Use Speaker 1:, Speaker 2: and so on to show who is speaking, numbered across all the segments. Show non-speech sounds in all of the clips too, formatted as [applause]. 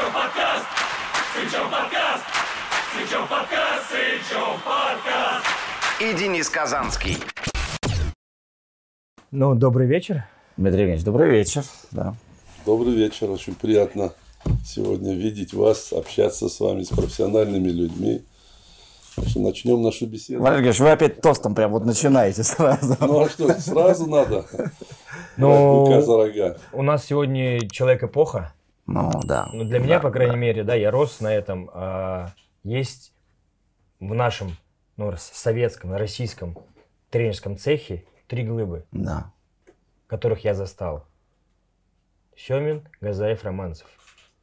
Speaker 1: Сычев подкаст! Сычев подкаст! Сычев подкаст! Сычев подкаст!
Speaker 2: И Денис Казанский.
Speaker 3: Ну, добрый вечер.
Speaker 4: Дмитрий Евгеньевич, добрый вечер. Да.
Speaker 5: Добрый вечер. Очень приятно сегодня видеть вас, общаться с вами, с профессиональными людьми. Что начнем нашу беседу.
Speaker 4: Валерий Георгиевич, вы опять тостом прям вот начинаете сразу.
Speaker 5: Ну а что, сразу надо?
Speaker 3: Ну, у нас сегодня человек-эпоха.
Speaker 4: Ну, да.
Speaker 3: Ну, для меня, по крайней мере, да, я рос на этом. а, есть в нашем, ну, советском, российском тренерском цехе три глыбы,
Speaker 4: Да.
Speaker 3: которых я застал. Семин, Газаев, Романцев.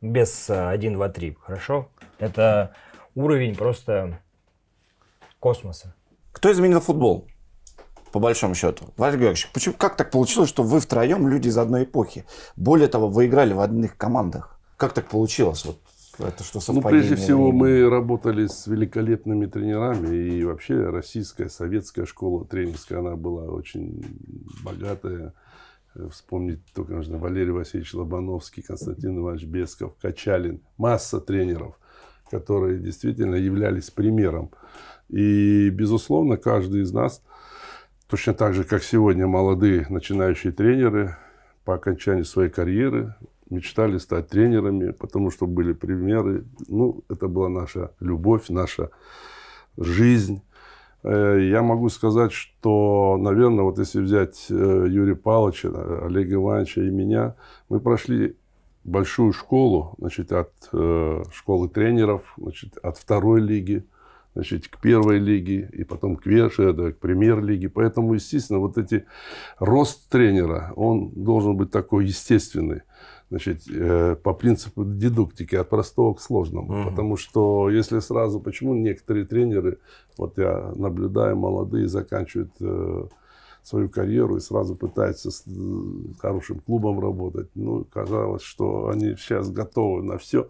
Speaker 3: Без а, 1, 2, 3, хорошо? Это уровень просто космоса.
Speaker 4: Кто изменил футбол? По большому счету. Валерий Георгиевич, почему, как так получилось, что вы втроем люди из одной эпохи? Более того, вы играли в одних командах. Как так получилось? Вот это что
Speaker 5: Ну, прежде всего, мы работали с великолепными тренерами, и вообще российская, советская школа тренерская, она была очень богатая. Вспомнить только нужно Валерий Васильевич Лобановский, Константин Иванович Бесков, Качалин. Масса тренеров, которые действительно являлись примером. И, безусловно, каждый из нас, точно так же, как сегодня молодые начинающие тренеры, по окончании своей карьеры мечтали стать тренерами, потому что были примеры. Ну, это была наша любовь, наша жизнь. Э, Я могу сказать, что, наверное, вот если взять э, Юрия Павловича, э, Олега Ивановича и меня, мы прошли большую школу, значит, от школы тренеров, значит, от второй лиги, значит, к первой лиге, и потом к верше, да, к премьер-лиге. Поэтому, естественно, вот эти рост тренера, он должен быть такой естественный. Значит, э, по принципу дедуктики от простого к сложному. Потому что если сразу, почему некоторые тренеры, вот я наблюдаю, молодые, заканчивают э, свою карьеру и сразу пытаются с э, хорошим клубом работать. Ну, казалось, что они сейчас готовы на все.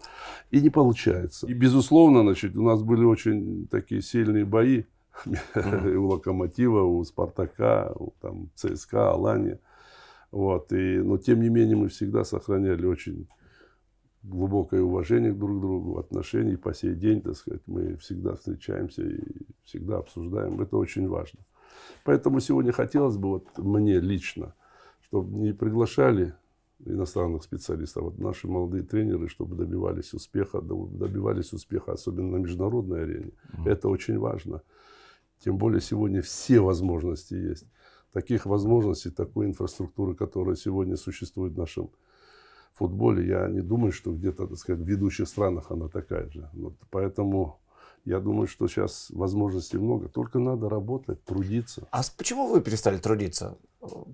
Speaker 5: И не получается. И, безусловно, значит, у нас были очень такие сильные бои. [laughs] У Локомотива, у Спартака, у там, ЦСКА, Алания. Вот. И, но, тем не менее, мы всегда сохраняли очень глубокое уважение друг к другу, отношения. И по сей день, так сказать, мы всегда встречаемся и всегда обсуждаем. Это очень важно. Поэтому сегодня хотелось бы вот мне лично, чтобы не приглашали иностранных специалистов, вот наши молодые тренеры, чтобы добивались успеха, добивались успеха, особенно на международной арене. Это очень важно. Тем более сегодня все возможности есть. Таких возможностей, такой инфраструктуры, которая сегодня существует в нашем футболе, я не думаю, что где-то, так сказать, в ведущих странах она такая же. Вот поэтому я думаю, что сейчас возможностей много. Только надо работать, трудиться.
Speaker 4: А почему вы перестали трудиться?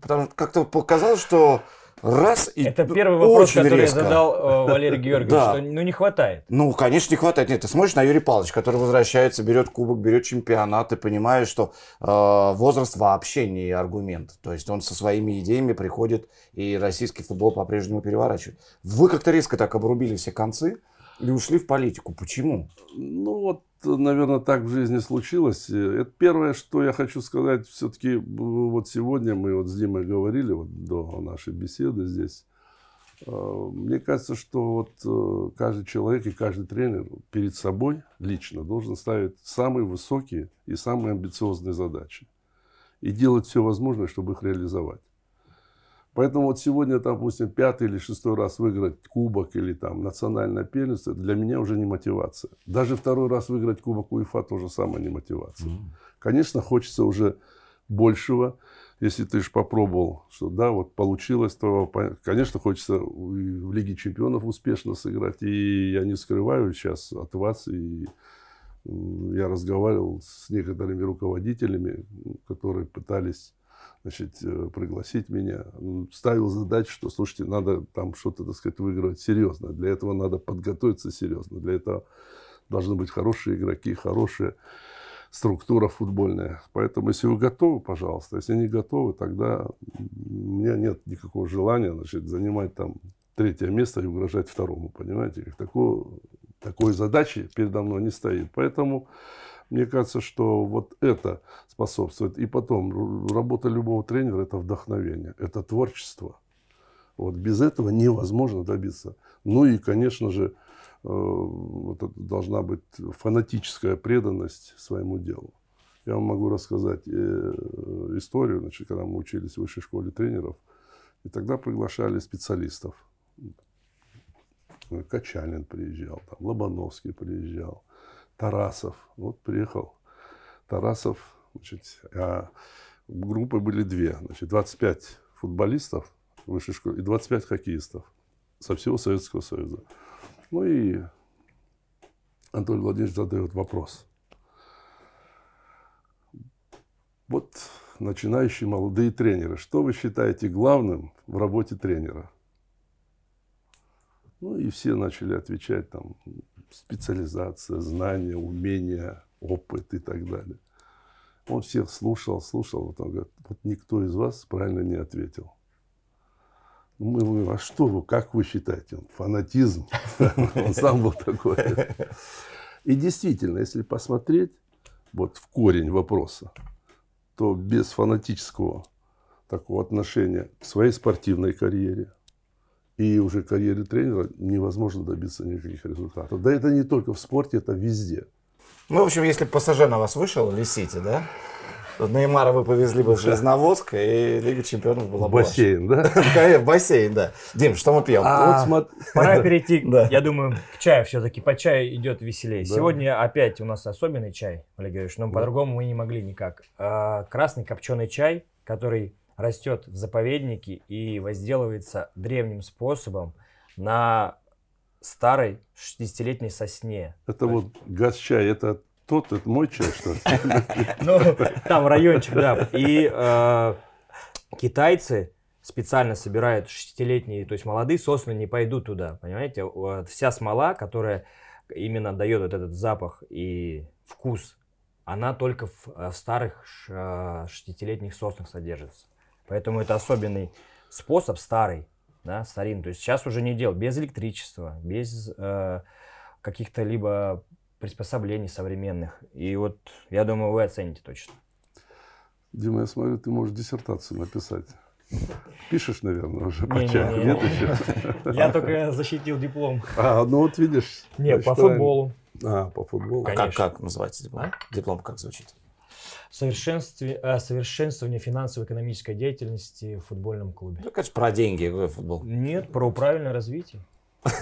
Speaker 4: Потому что как-то показалось, что раз и
Speaker 3: Это первый вопрос,
Speaker 4: очень
Speaker 3: который
Speaker 4: резко.
Speaker 3: я задал э, [laughs] Валерий Георгиевич,
Speaker 4: Да.
Speaker 3: что ну не хватает.
Speaker 4: Ну, конечно, не хватает. Нет, ты смотришь на Юрия Павловича, который возвращается, берет кубок, берет чемпионат, и понимаешь, что э, возраст вообще не аргумент. То есть он со своими идеями приходит, и российский футбол по-прежнему переворачивает. Вы как-то резко так обрубили все концы и ушли в политику. Почему?
Speaker 5: Ну вот, наверное, так в жизни случилось. Э, Это первое, что я хочу сказать. Все-таки вот сегодня мы вот с Димой говорили вот до нашей беседы здесь. Э, Мне кажется, что вот э, каждый человек и каждый тренер перед собой лично должен ставить самые высокие и самые амбициозные задачи. И делать все возможное, чтобы их реализовать. Поэтому вот сегодня, допустим, пятый или шестой раз выиграть кубок или там национальное первенство, для меня уже не мотивация. Даже второй раз выиграть кубок УЕФА тоже самое не мотивация. Конечно, хочется уже большего. Если ты же попробовал, что да, вот получилось, то, конечно, хочется в Лиге Чемпионов успешно сыграть. И я не скрываю сейчас от вас, и я разговаривал с некоторыми руководителями, которые пытались значит, э, пригласить меня. Ставил задачу, что, слушайте, надо там что-то, так сказать, выигрывать серьезно. Для этого надо подготовиться серьезно. Для этого должны быть хорошие игроки, хорошая структура футбольная. Поэтому, если вы готовы, пожалуйста. Если не готовы, тогда у меня нет никакого желания значит, занимать там третье место и угрожать второму. Понимаете? Такого, такой задачи передо мной не стоит. Поэтому мне кажется, что вот это способствует. И потом, работа любого тренера – это вдохновение, это творчество. Вот без этого невозможно добиться. Ну и, конечно же, вот это должна быть фанатическая преданность своему делу. Я вам могу рассказать э, историю, значит, когда мы учились в высшей школе тренеров, и тогда приглашали специалистов. Качалин приезжал, там, Лобановский приезжал, Тарасов. Вот приехал Тарасов, значит, а группы были две, значит, 25 футболистов высшей школы и 25 хоккеистов со всего Советского Союза. Ну и Анатолий Владимирович задает вопрос. Вот начинающие молодые тренеры, что вы считаете главным в работе тренера? Ну и все начали отвечать там специализация, знания, умения, опыт и так далее. Он всех слушал, слушал, вот он говорит, вот никто из вас правильно не ответил. Мы говорим, а что вы, как вы считаете? Он, фанатизм. [laughs] Он сам был такой. И действительно, если посмотреть вот в корень вопроса, то без фанатического такого отношения к своей спортивной карьере и уже карьере тренера невозможно добиться никаких результатов. Да это не только в спорте, это везде.
Speaker 4: Ну, в общем, если пассажир на вас вышел, висите, да? То Неймара вы повезли бы в Железноводск, и Лига Чемпионов была бы
Speaker 5: бассейн, да? [laughs]
Speaker 4: Конечно, в бассейн, да. Дим, что мы пьем?
Speaker 3: А. Пора [laughs] перейти, я думаю, к чаю все-таки. По чаю идет веселее. Сегодня опять у нас особенный чай, Олег Георгиевич, но по-другому мы не могли никак. А, Красный копченый чай, который растет в заповеднике и возделывается древним способом на старой 60-летней сосне.
Speaker 5: Это вот газ-чай, это тот, это мой чай, что ли? [laughs]
Speaker 3: Ну, там райончик, да. И э, китайцы специально собирают 60-летние, то есть молодые сосны не пойдут туда, понимаете? Вся смола, которая именно дает вот этот запах и вкус, она только в, э, старых ш- э, 60-летних соснах содержится. Поэтому это особенный способ старый, да, старинный. То есть сейчас уже не делают без электричества, без э, каких-то либо приспособлений современных. И вот я думаю, вы оцените точно.
Speaker 5: Дима, я смотрю, ты можешь диссертацию написать. Пишешь, наверное, уже по
Speaker 3: Не-не-не.
Speaker 5: чаю? Нет [laughs] еще?
Speaker 3: Я только защитил диплом.
Speaker 5: А, ну вот видишь.
Speaker 3: Не, по футболу.
Speaker 5: А, по футболу.
Speaker 4: Как,
Speaker 3: конечно.
Speaker 4: как называется диплом? Диплом как звучит?
Speaker 3: Совершенстве, э, совершенствование финансово-экономической деятельности в футбольном клубе.
Speaker 4: Ну, конечно, про деньги, какой футбол.
Speaker 3: Нет, про правильное развитие. [laughs]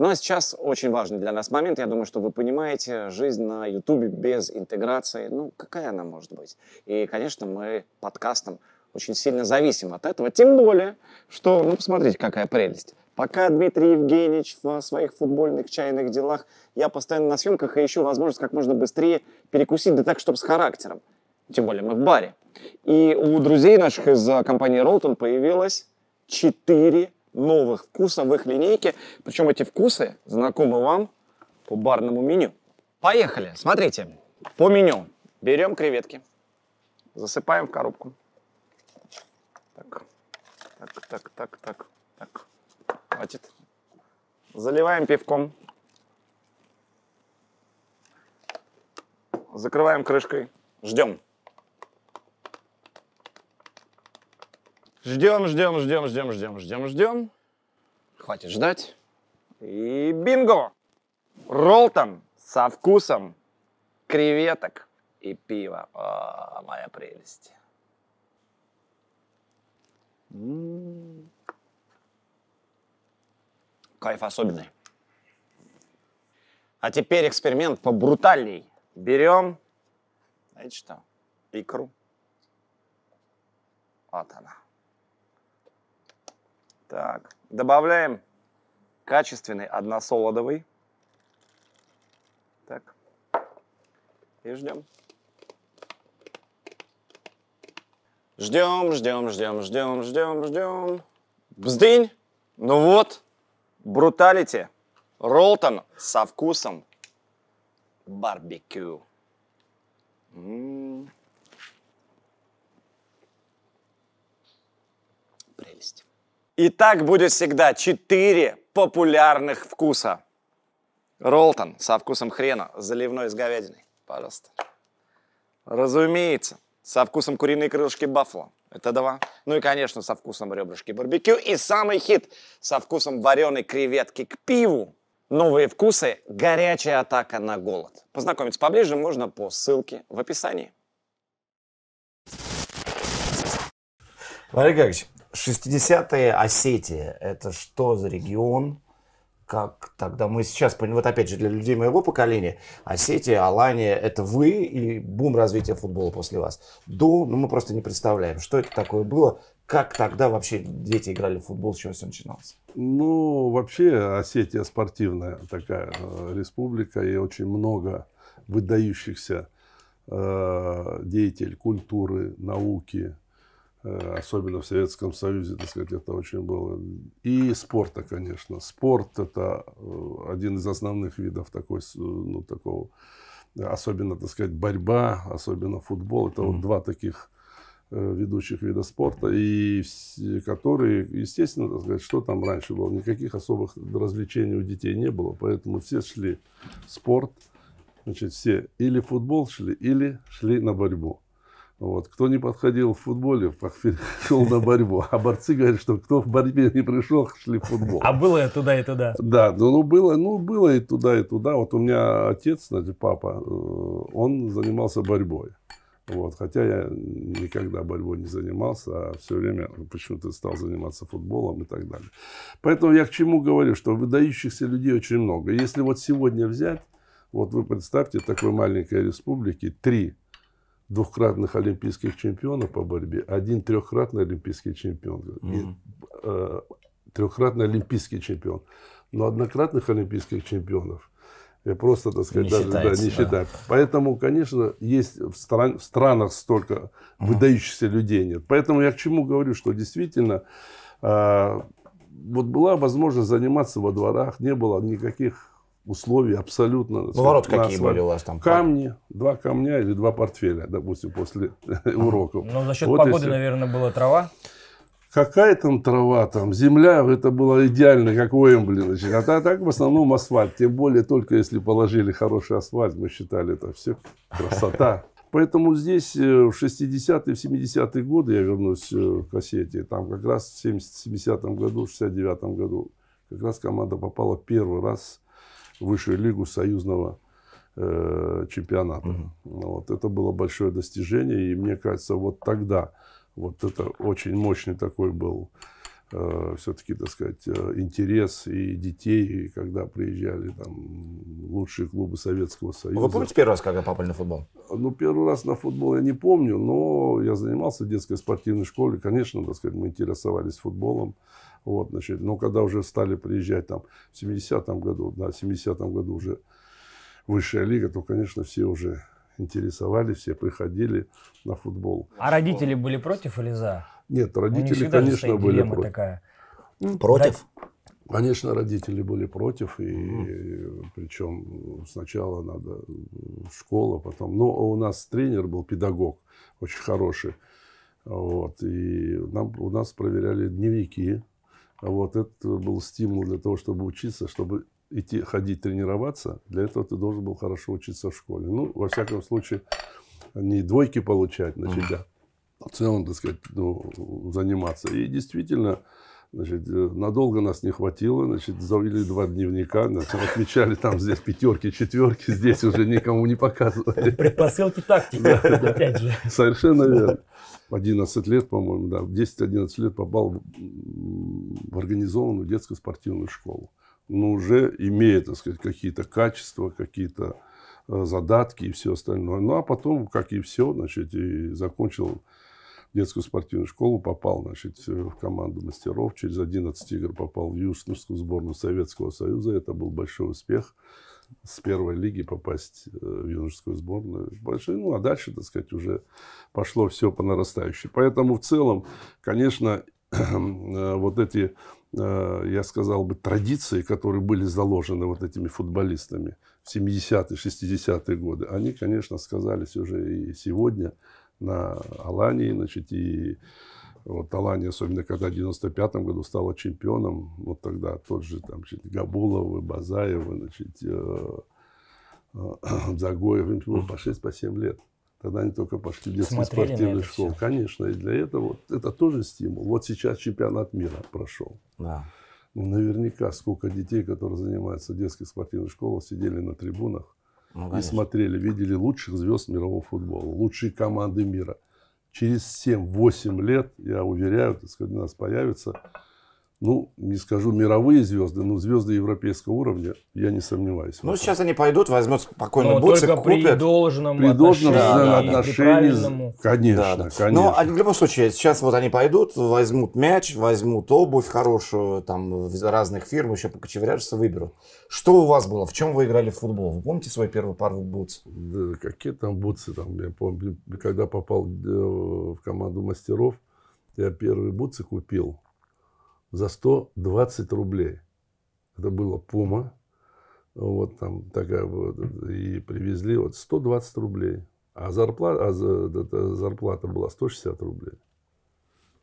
Speaker 6: Ну а сейчас очень важный для нас момент. Я думаю, что вы понимаете, жизнь на Ютубе без интеграции, ну какая она может быть? И, конечно, мы подкастом очень сильно зависим от этого. Тем более, что, ну посмотрите, какая прелесть. Пока Дмитрий Евгеньевич в своих футбольных чайных делах, я постоянно на съемках и ищу возможность как можно быстрее перекусить, да так, чтобы с характером. Тем более мы в баре. И у друзей наших из а, компании Ролтон появилось 4 новых вкуса в их линейке. Причем эти вкусы знакомы вам по барному меню. Поехали. Смотрите. По меню. Берем креветки. Засыпаем в коробку. Так. Так, так, так, так, так. Хватит. Заливаем пивком. Закрываем крышкой. Ждем. Ждем, ждем, ждем, ждем, ждем, ждем, ждем. Хватит ждать. И бинго! Ролтон со вкусом креветок и пива. О, моя прелесть. М. Кайф особенный. А теперь эксперимент побрутальней. Берем, знаете что, икру. Вот она. Так, добавляем качественный односолодовый. Так. И ждем. Ждем, ждем, ждем, ждем, ждем, ждем. Бздынь. Ну вот, бруталити. Ролтон со вкусом барбекю. Прелесть. И так будет всегда четыре популярных вкуса. Ролтон со вкусом хрена, заливной с говядиной. Пожалуйста. Разумеется, Со вкусом куриные крылышки баффало. Это два. Ну и, конечно, со вкусом ребрышки барбекю. И самый хит со вкусом вареной креветки к пиву. Новые вкусы – горячая атака на голод. Познакомиться поближе можно по ссылке в описании.
Speaker 4: Валерий Георгиевич, 60-е Осетия – это что за регион? Как тогда мы сейчас, вот опять же для людей моего поколения, Осетия, Алания – это вы и бум развития футбола после вас. До, ну мы просто не представляем, что это такое было, как тогда вообще дети играли в футбол, с чего все начиналось?
Speaker 5: Ну, вообще Осетия спортивная такая э, республика, и очень много выдающихся э, деятелей культуры, науки, особенно в Советском Союзе, так сказать, это очень было. И спорта, конечно. Спорт – это э, один из основных видов такой, ну, такого, особенно, так сказать, борьба, особенно футбол. Это вот два таких э, ведущих вида спорта, и которые, естественно, так сказать, что там раньше было, никаких особых развлечений у детей не было, поэтому все шли в спорт, значит, все или в футбол шли, или шли на борьбу. Вот. Кто не подходил в футболе, [laughs] шел на борьбу. А борцы говорят, что кто в борьбе не пришел, шли в футбол.
Speaker 3: А было и туда, и туда.
Speaker 5: Да, ну, ну, было, ну было и туда, и туда. Вот у меня отец, значит, папа, э, он занимался борьбой. Вот, хотя я никогда борьбой не занимался, а все время почему-то стал заниматься футболом и так далее. Поэтому я к чему говорю, что выдающихся людей очень много. Если вот сегодня взять, вот вы представьте, такой маленькой республике три двухкратных олимпийских чемпиона по борьбе, один трехкратный олимпийский чемпион. И, э, трехкратный олимпийский чемпион. Но однократных олимпийских чемпионов я просто, так сказать,
Speaker 4: Не
Speaker 5: даже да, не
Speaker 4: да.
Speaker 5: считаю. Поэтому, конечно, есть в, стран- в странах столько выдающихся людей нет. Поэтому я к чему говорю, что действительно а, вот была возможность заниматься во дворах, не было никаких условий абсолютно. так
Speaker 4: Ну,
Speaker 5: сказать,
Speaker 4: ворот какие были у вас там?
Speaker 5: Камни, два камня или два портфеля, допустим, после [laughs] уроков.
Speaker 3: Но за счет
Speaker 5: Вот
Speaker 3: погоды,
Speaker 5: если-
Speaker 3: наверное, была трава.
Speaker 5: Какая там трава, там земля, это было идеально, как у Эмбли. Значит. А та- так в основном асфальт. Тем более, только если положили хороший асфальт, мы считали, это все красота. [laughs] Поэтому здесь э, в 60-е, в 70-е годы, я вернусь э, к Осетии, там как раз в 70 70-м году, в 69-м году, как раз команда попала первый раз в высшую лигу союзного э, чемпионата. Вот, это было большое достижение, и мне кажется, вот тогда вот это очень мощный такой был все-таки, так сказать, э, интерес и детей, и когда приезжали там лучшие клубы Советского Союза.
Speaker 4: Вы помните первый раз, когда попали на футбол?
Speaker 5: Ну, первый раз на футбол я не помню, но я занимался в детской спортивной школе. Конечно, так сказать, мы интересовались футболом. Вот, значит, но когда уже стали приезжать там в 70-м году, да, в 70-м году уже высшая лига, то, конечно, все уже интересовались, все приходили на футбол.
Speaker 3: А родители были против или за?
Speaker 5: Нет, родители, конечно, были против.
Speaker 3: такая.
Speaker 4: Против?
Speaker 5: Конечно, родители были против, и причем сначала надо школа, потом. Но у нас тренер был педагог, очень хороший. Вот, и нам, у нас проверяли дневники. А Вот это был стимул для того, чтобы учиться, чтобы идти, ходить тренироваться. Для этого ты должен был хорошо учиться в школе. Ну, во всяком случае, не двойки получать, значит, да. В целом, так сказать, ну, заниматься. И действительно, Значит, э, надолго нас не хватило, значит, завели два дневника, значит, отмечали там здесь пятерки, четверки, здесь уже никому не показывали.
Speaker 3: Предпосылки тактики, опять же.
Speaker 5: Совершенно верно. В 11 лет, по-моему, да, в 10-11 лет попал в, организованную детскую спортивную школу. Но уже имея, так сказать, какие-то качества, какие-то э, задатки и все остальное. Ну, а потом, как и все, значит, и закончил детскую спортивную школу, попал, значит, э, в команду мастеров. Через 11 игр попал в юношескую сборную Советского Союза. Это был большой успех с первой лиги попасть э, в юношескую сборную. Большой, ну, а дальше, так сказать, уже пошло все по нарастающей. Поэтому в целом, конечно, [clears throat] э, вот эти, я сказал бы, традиции, которые были заложены вот этими футболистами в 70-е, 60-е годы, они, конечно, сказались уже и сегодня на Алании, значит, и вот Алания, особенно когда в 95 году стала чемпионом, вот тогда тот же там значит, Габулов, Базаев, значит, э, э, [clears throat] Загоев, им было по 6-7 лет. Тогда они только пошли в детские
Speaker 3: Смотрели
Speaker 5: спортивные школы.
Speaker 3: всё.
Speaker 5: Конечно, и для этого вот, это тоже стимул. Вот сейчас чемпионат мира прошел.
Speaker 4: Да.
Speaker 5: Ну, наверняка сколько детей, которые занимаются в детских спортивных школах, сидели на трибунах
Speaker 4: Ну,
Speaker 5: и смотрели, видели лучших звезд мирового футбола, лучшие команды мира. Через 7-8 лет, я уверяю, так сказать, у нас появятся, ну, не скажу мировые звезды, но звезды европейского уровня, я не сомневаюсь.
Speaker 4: Ну, сейчас они пойдут, возьмут спокойно
Speaker 3: Но
Speaker 4: бутсы,
Speaker 3: только при
Speaker 4: купят.
Speaker 3: должном
Speaker 5: При должном
Speaker 3: отношении, при
Speaker 5: отношении, конечно,
Speaker 4: Да, да.
Speaker 5: конечно.
Speaker 4: Но а в любом случае, сейчас вот они пойдут, возьмут мяч, возьмут обувь хорошую, там, разных фирм, еще покочевряжутся, выберут. Что у вас было? В чем вы играли в футбол? Вы помните свой первый пару бутс?
Speaker 5: Да, какие там бутсы там, я помню, когда попал э, в команду мастеров, я первые бутсы купил за 120 рублей. Это было Пума, вот там такая вот, и привезли вот 120 рублей. А зарплата, а зарплата была 160 рублей.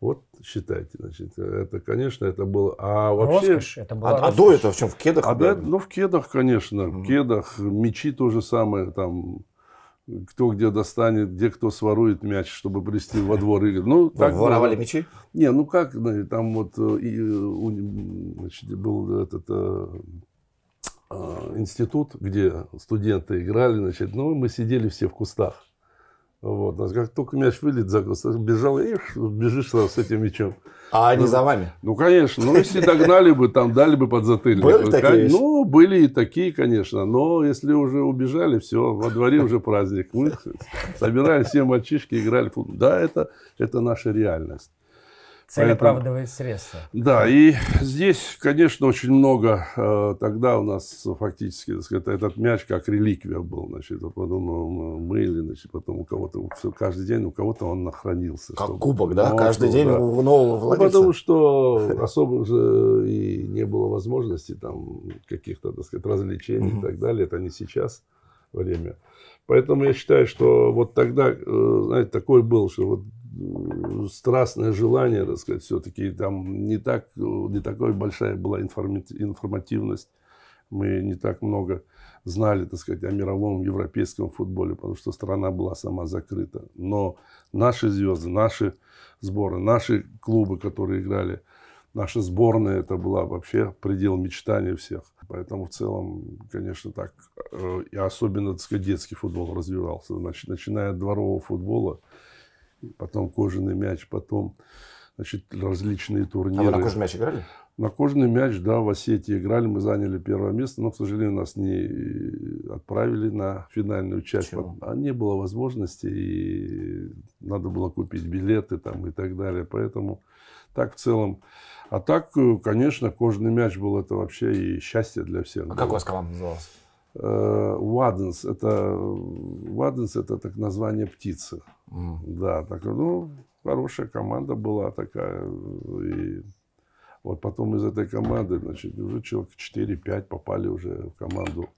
Speaker 5: Вот считайте, значит, это, конечно, это было. А вообще,
Speaker 3: Роскошь, это была
Speaker 4: А, а
Speaker 3: роскошь.
Speaker 4: до этого в чем? В кедах?
Speaker 5: а да, ну, в кедах, конечно, в кедах, мячи то же самое, там, кто где достанет, где кто сворует мяч, чтобы привести во двор игры. Ну, так
Speaker 4: воровали
Speaker 5: было.
Speaker 4: мячи?
Speaker 5: Не, ну как, ну, там вот э, и, э, у- значит, был этот э, институт, где студенты играли, значит, ну, мы сидели все в кустах. Вот, а как только мяч вылет за бежал, и бежишь сразу с этим мячом.
Speaker 4: А они за вами?
Speaker 5: Ну, конечно. Ну, если догнали бы, там дали бы подзатыльник.
Speaker 4: Были
Speaker 5: Ну,
Speaker 4: такие?
Speaker 5: Ну, были и такие, конечно. Но если уже убежали, все, во дворе уже праздник. Мы собирали все мальчишки, играли в футбол. Да, это, это наша реальность.
Speaker 3: Цель
Speaker 5: Поэтому-
Speaker 3: оправдывает средства.
Speaker 5: Да, и здесь, конечно, очень много. э, Тогда у нас фактически, так сказать, этот мяч как реликвия был. Значит, вот потом мы мыли, значит, потом у кого-то, каждый день у кого-то он нахранился.
Speaker 4: Как
Speaker 5: чтобы-
Speaker 4: кубок, да?
Speaker 5: Ну,
Speaker 4: Каждый
Speaker 5: что,
Speaker 4: день
Speaker 5: да.
Speaker 4: у нового
Speaker 5: Ну,
Speaker 4: владельца?
Speaker 5: потому что особо уже и не было возможности там каких-то, так сказать, развлечений и так далее. Это не сейчас время. Поэтому я считаю, что вот тогда, э, знаете, такое было, что вот э, страстное желание, так сказать, все-таки там не так, э, не такая большая была информативность. Мы не так много знали, так сказать, о мировом европейском футболе, потому что страна была сама закрыта. Но наши звезды, наши сборы, наши клубы, которые играли, наша сборная, это была вообще предел мечтаний всех. Поэтому в целом, конечно, так, э, и особенно, так сказать, детский футбол развивался. Значит, начиная от дворового футбола, потом кожаный мяч, потом значит, различные
Speaker 4: А
Speaker 5: турниры.
Speaker 4: вы на кожаный мяч играли?
Speaker 5: На кожаный мяч, да, в Осетии играли, мы заняли первое место, но, к сожалению, нас не отправили на финальную часть.
Speaker 4: Почему?
Speaker 5: А не было возможности, и надо было купить билеты там и так далее. Поэтому так в целом. А так, э, конечно, кожаный мяч был это вообще и счастье для всех.
Speaker 4: А
Speaker 5: было.
Speaker 4: как у вас команда называлась?
Speaker 5: Э, Уаденс, это, Уаденс это так название птицы. Да, так, ну, хорошая команда была такая. И вот потом из этой команды, значит, уже человек 4-5 попали уже в команду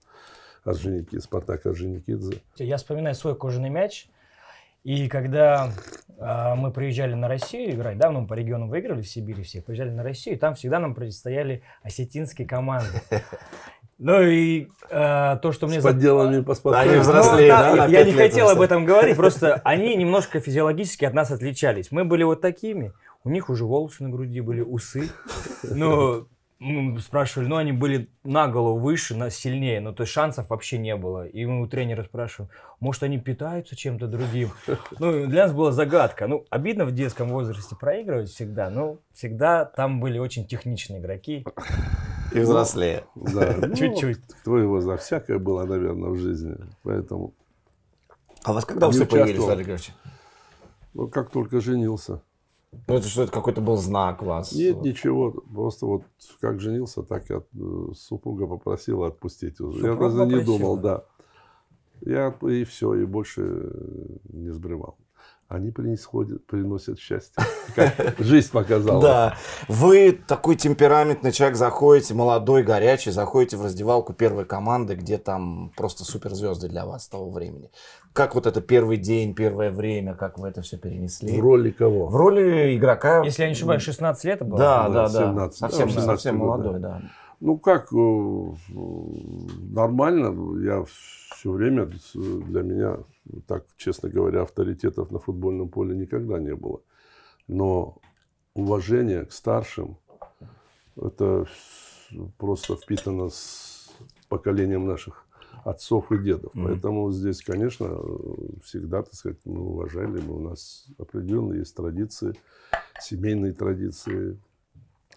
Speaker 5: Орджоникидзе, Спартак Орджоникидзе.
Speaker 3: Я вспоминаю свой кожаный мяч. И когда а, мы приезжали на Россию играть, да, ну, мы по регионам выиграли в Сибири всех, приезжали на Россию, и там всегда нам противостояли осетинские команды. [laughs] Ну и а, то, что мне...
Speaker 5: С
Speaker 3: за-
Speaker 5: подделами паспортов.
Speaker 4: Они
Speaker 3: Ну,
Speaker 4: взрослее,
Speaker 3: да, Я не хотел об этом говорить, просто они немножко физиологически от нас отличались. Мы были вот такими, у них уже волосы на груди были, усы. Ну, мы спрашивали, ну, они были на голову выше, на сильнее, ну, то есть шансов вообще не было. И мы у тренера спрашиваем, может, они питаются чем-то другим? Ну, для нас была загадка. Ну, обидно в детском возрасте проигрывать всегда, но всегда там были очень техничные игроки.
Speaker 4: И взрослее.
Speaker 5: Да, [laughs] ну,
Speaker 3: Чуть-чуть.
Speaker 5: Кто его за всякое было, наверное, в жизни. Поэтому,
Speaker 4: А вас когда
Speaker 5: Не
Speaker 4: усы появились,
Speaker 5: участвовал.
Speaker 4: Владимир Григорьевич?
Speaker 5: ну, как только женился.
Speaker 4: Ну, это что, это какой-то был знак вас?
Speaker 5: Нет, ничего. Просто вот как женился, так и от- э, супруга попросила отпустить уже. Я
Speaker 3: Супруга
Speaker 5: даже не
Speaker 3: попросила?
Speaker 5: думал, да. Я и все, и больше не сбривал. Они приносят, приносят счастье. Как жизнь показала.
Speaker 4: Да. Вы такой темпераментный человек, заходите, молодой, горячий, заходите в раздевалку первой команды, где там просто суперзвезды для вас того времени. Как вот это первый день, первое время, как вы это все перенесли?
Speaker 5: В роли кого?
Speaker 4: В роли игрока.
Speaker 3: Если я не ошибаюсь, 16 лет было?
Speaker 4: Да,
Speaker 5: Да,
Speaker 4: да, да.
Speaker 5: 17,
Speaker 4: Совсем,
Speaker 5: да, 17
Speaker 4: совсем
Speaker 5: год,
Speaker 4: молодой, да.
Speaker 5: Ну как, э, нормально. Я все время, для меня, так честно говоря, авторитетов на футбольном поле никогда не было. Но уважение к старшим, это просто впитано с поколением наших отцов и дедов. Mm-hmm. Поэтому здесь, конечно, всегда, так сказать, мы уважали, у нас определенные есть традиции, семейные традиции,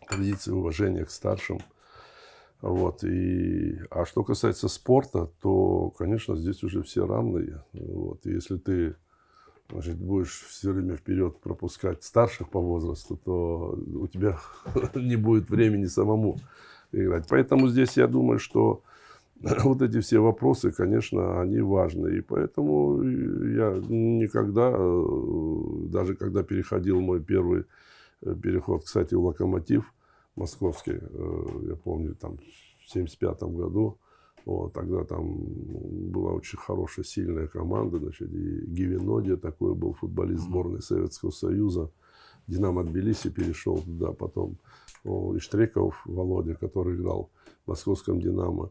Speaker 5: традиции уважения к старшим. Вот, и, а что касается спорта, то, конечно, здесь уже все равные. Вот, и если ты значит, будешь все время вперед пропускать старших по возрасту, то у тебя [laughs] не будет времени самому играть. Поэтому здесь я думаю, что [laughs] вот эти все вопросы, конечно, они важны. И поэтому я никогда, э, даже когда переходил мой первый э, переход, кстати, в «Локомотив», московский, э, я помню, там в 75 году, вот, тогда там была очень хорошая, сильная команда, значит, и Гивиноди такой был футболист сборной Советского Союза, Динамо Тбилиси перешел туда, потом. И Штреков Володя, который играл в московском Динамо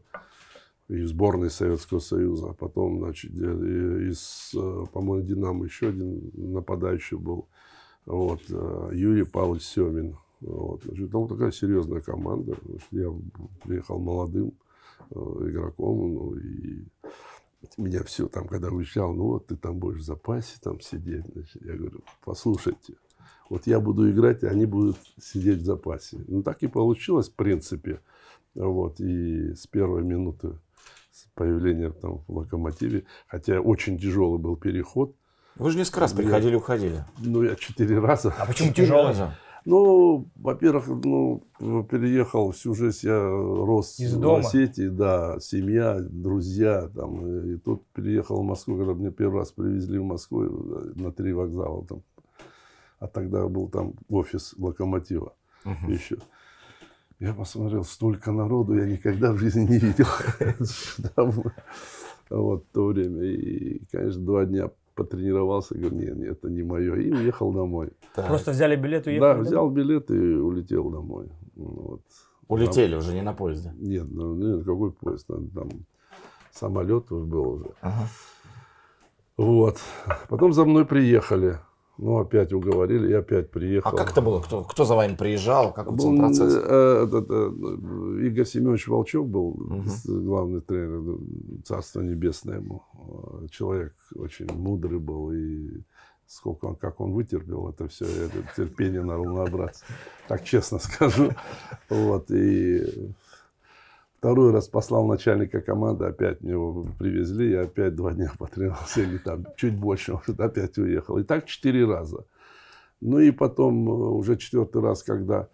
Speaker 5: и в сборной Советского Союза, а потом, значит, из, э, по-моему, Динамо еще один нападающий был, вот, э, Юрий Павлович Семин, вот. Значит, там такая серьезная команда. Я приехал молодым э, игроком, ну, и меня все там, когда уезжал, ну вот ты там будешь в запасе там сидеть. Значит, я говорю, послушайте, вот я буду играть, а они будут сидеть в запасе. Ну так и получилось, в принципе. Вот, и с первой минуты появления там в локомотиве, хотя очень тяжелый был переход.
Speaker 4: Вы же несколько раз приходили и уходили.
Speaker 5: Ну, я четыре раза.
Speaker 3: А почему тяжелый? [laughs]
Speaker 5: Ну, во-первых, ну, переехал всю жизнь, я рос
Speaker 3: Из
Speaker 5: в
Speaker 3: дома?
Speaker 5: Осетии, да, семья, друзья, там, и тут переехал в Москву, когда мне первый раз привезли в Москву э, на три вокзала, там, а тогда был там офис локомотива uh-huh. еще. Я посмотрел, столько народу я никогда в жизни не видел. [laughs] Вот в то время. И, конечно, два дня потренировался, говорю, нет, нет, это не мое, и уехал домой.
Speaker 3: Так. Просто взяли билет и уехали?
Speaker 5: Да, взял билет и улетел домой. Вот.
Speaker 4: Улетели там, уже, не на поезде?
Speaker 5: Нет, ну, нет, какой поезд? Там самолет был уже. Ага. Вот. Потом за мной приехали. Ну, опять уговорили, и опять приехал.
Speaker 4: А как это было? Кто, кто за вами приезжал? Как был процесс?
Speaker 5: Э, э, э, Игорь Семенович Волчок был угу. главный тренер, ну, царство небесное ему. Человек очень мудрый был, и сколько он, как он вытерпел это все, это терпение надо набраться. Так честно скажу. Вот, и Второй раз послал начальника команды, опять него привезли, я опять два дня потренировался, или там чуть больше, может, опять уехал. И так четыре раза. Ну и потом э, уже четвертый раз, когда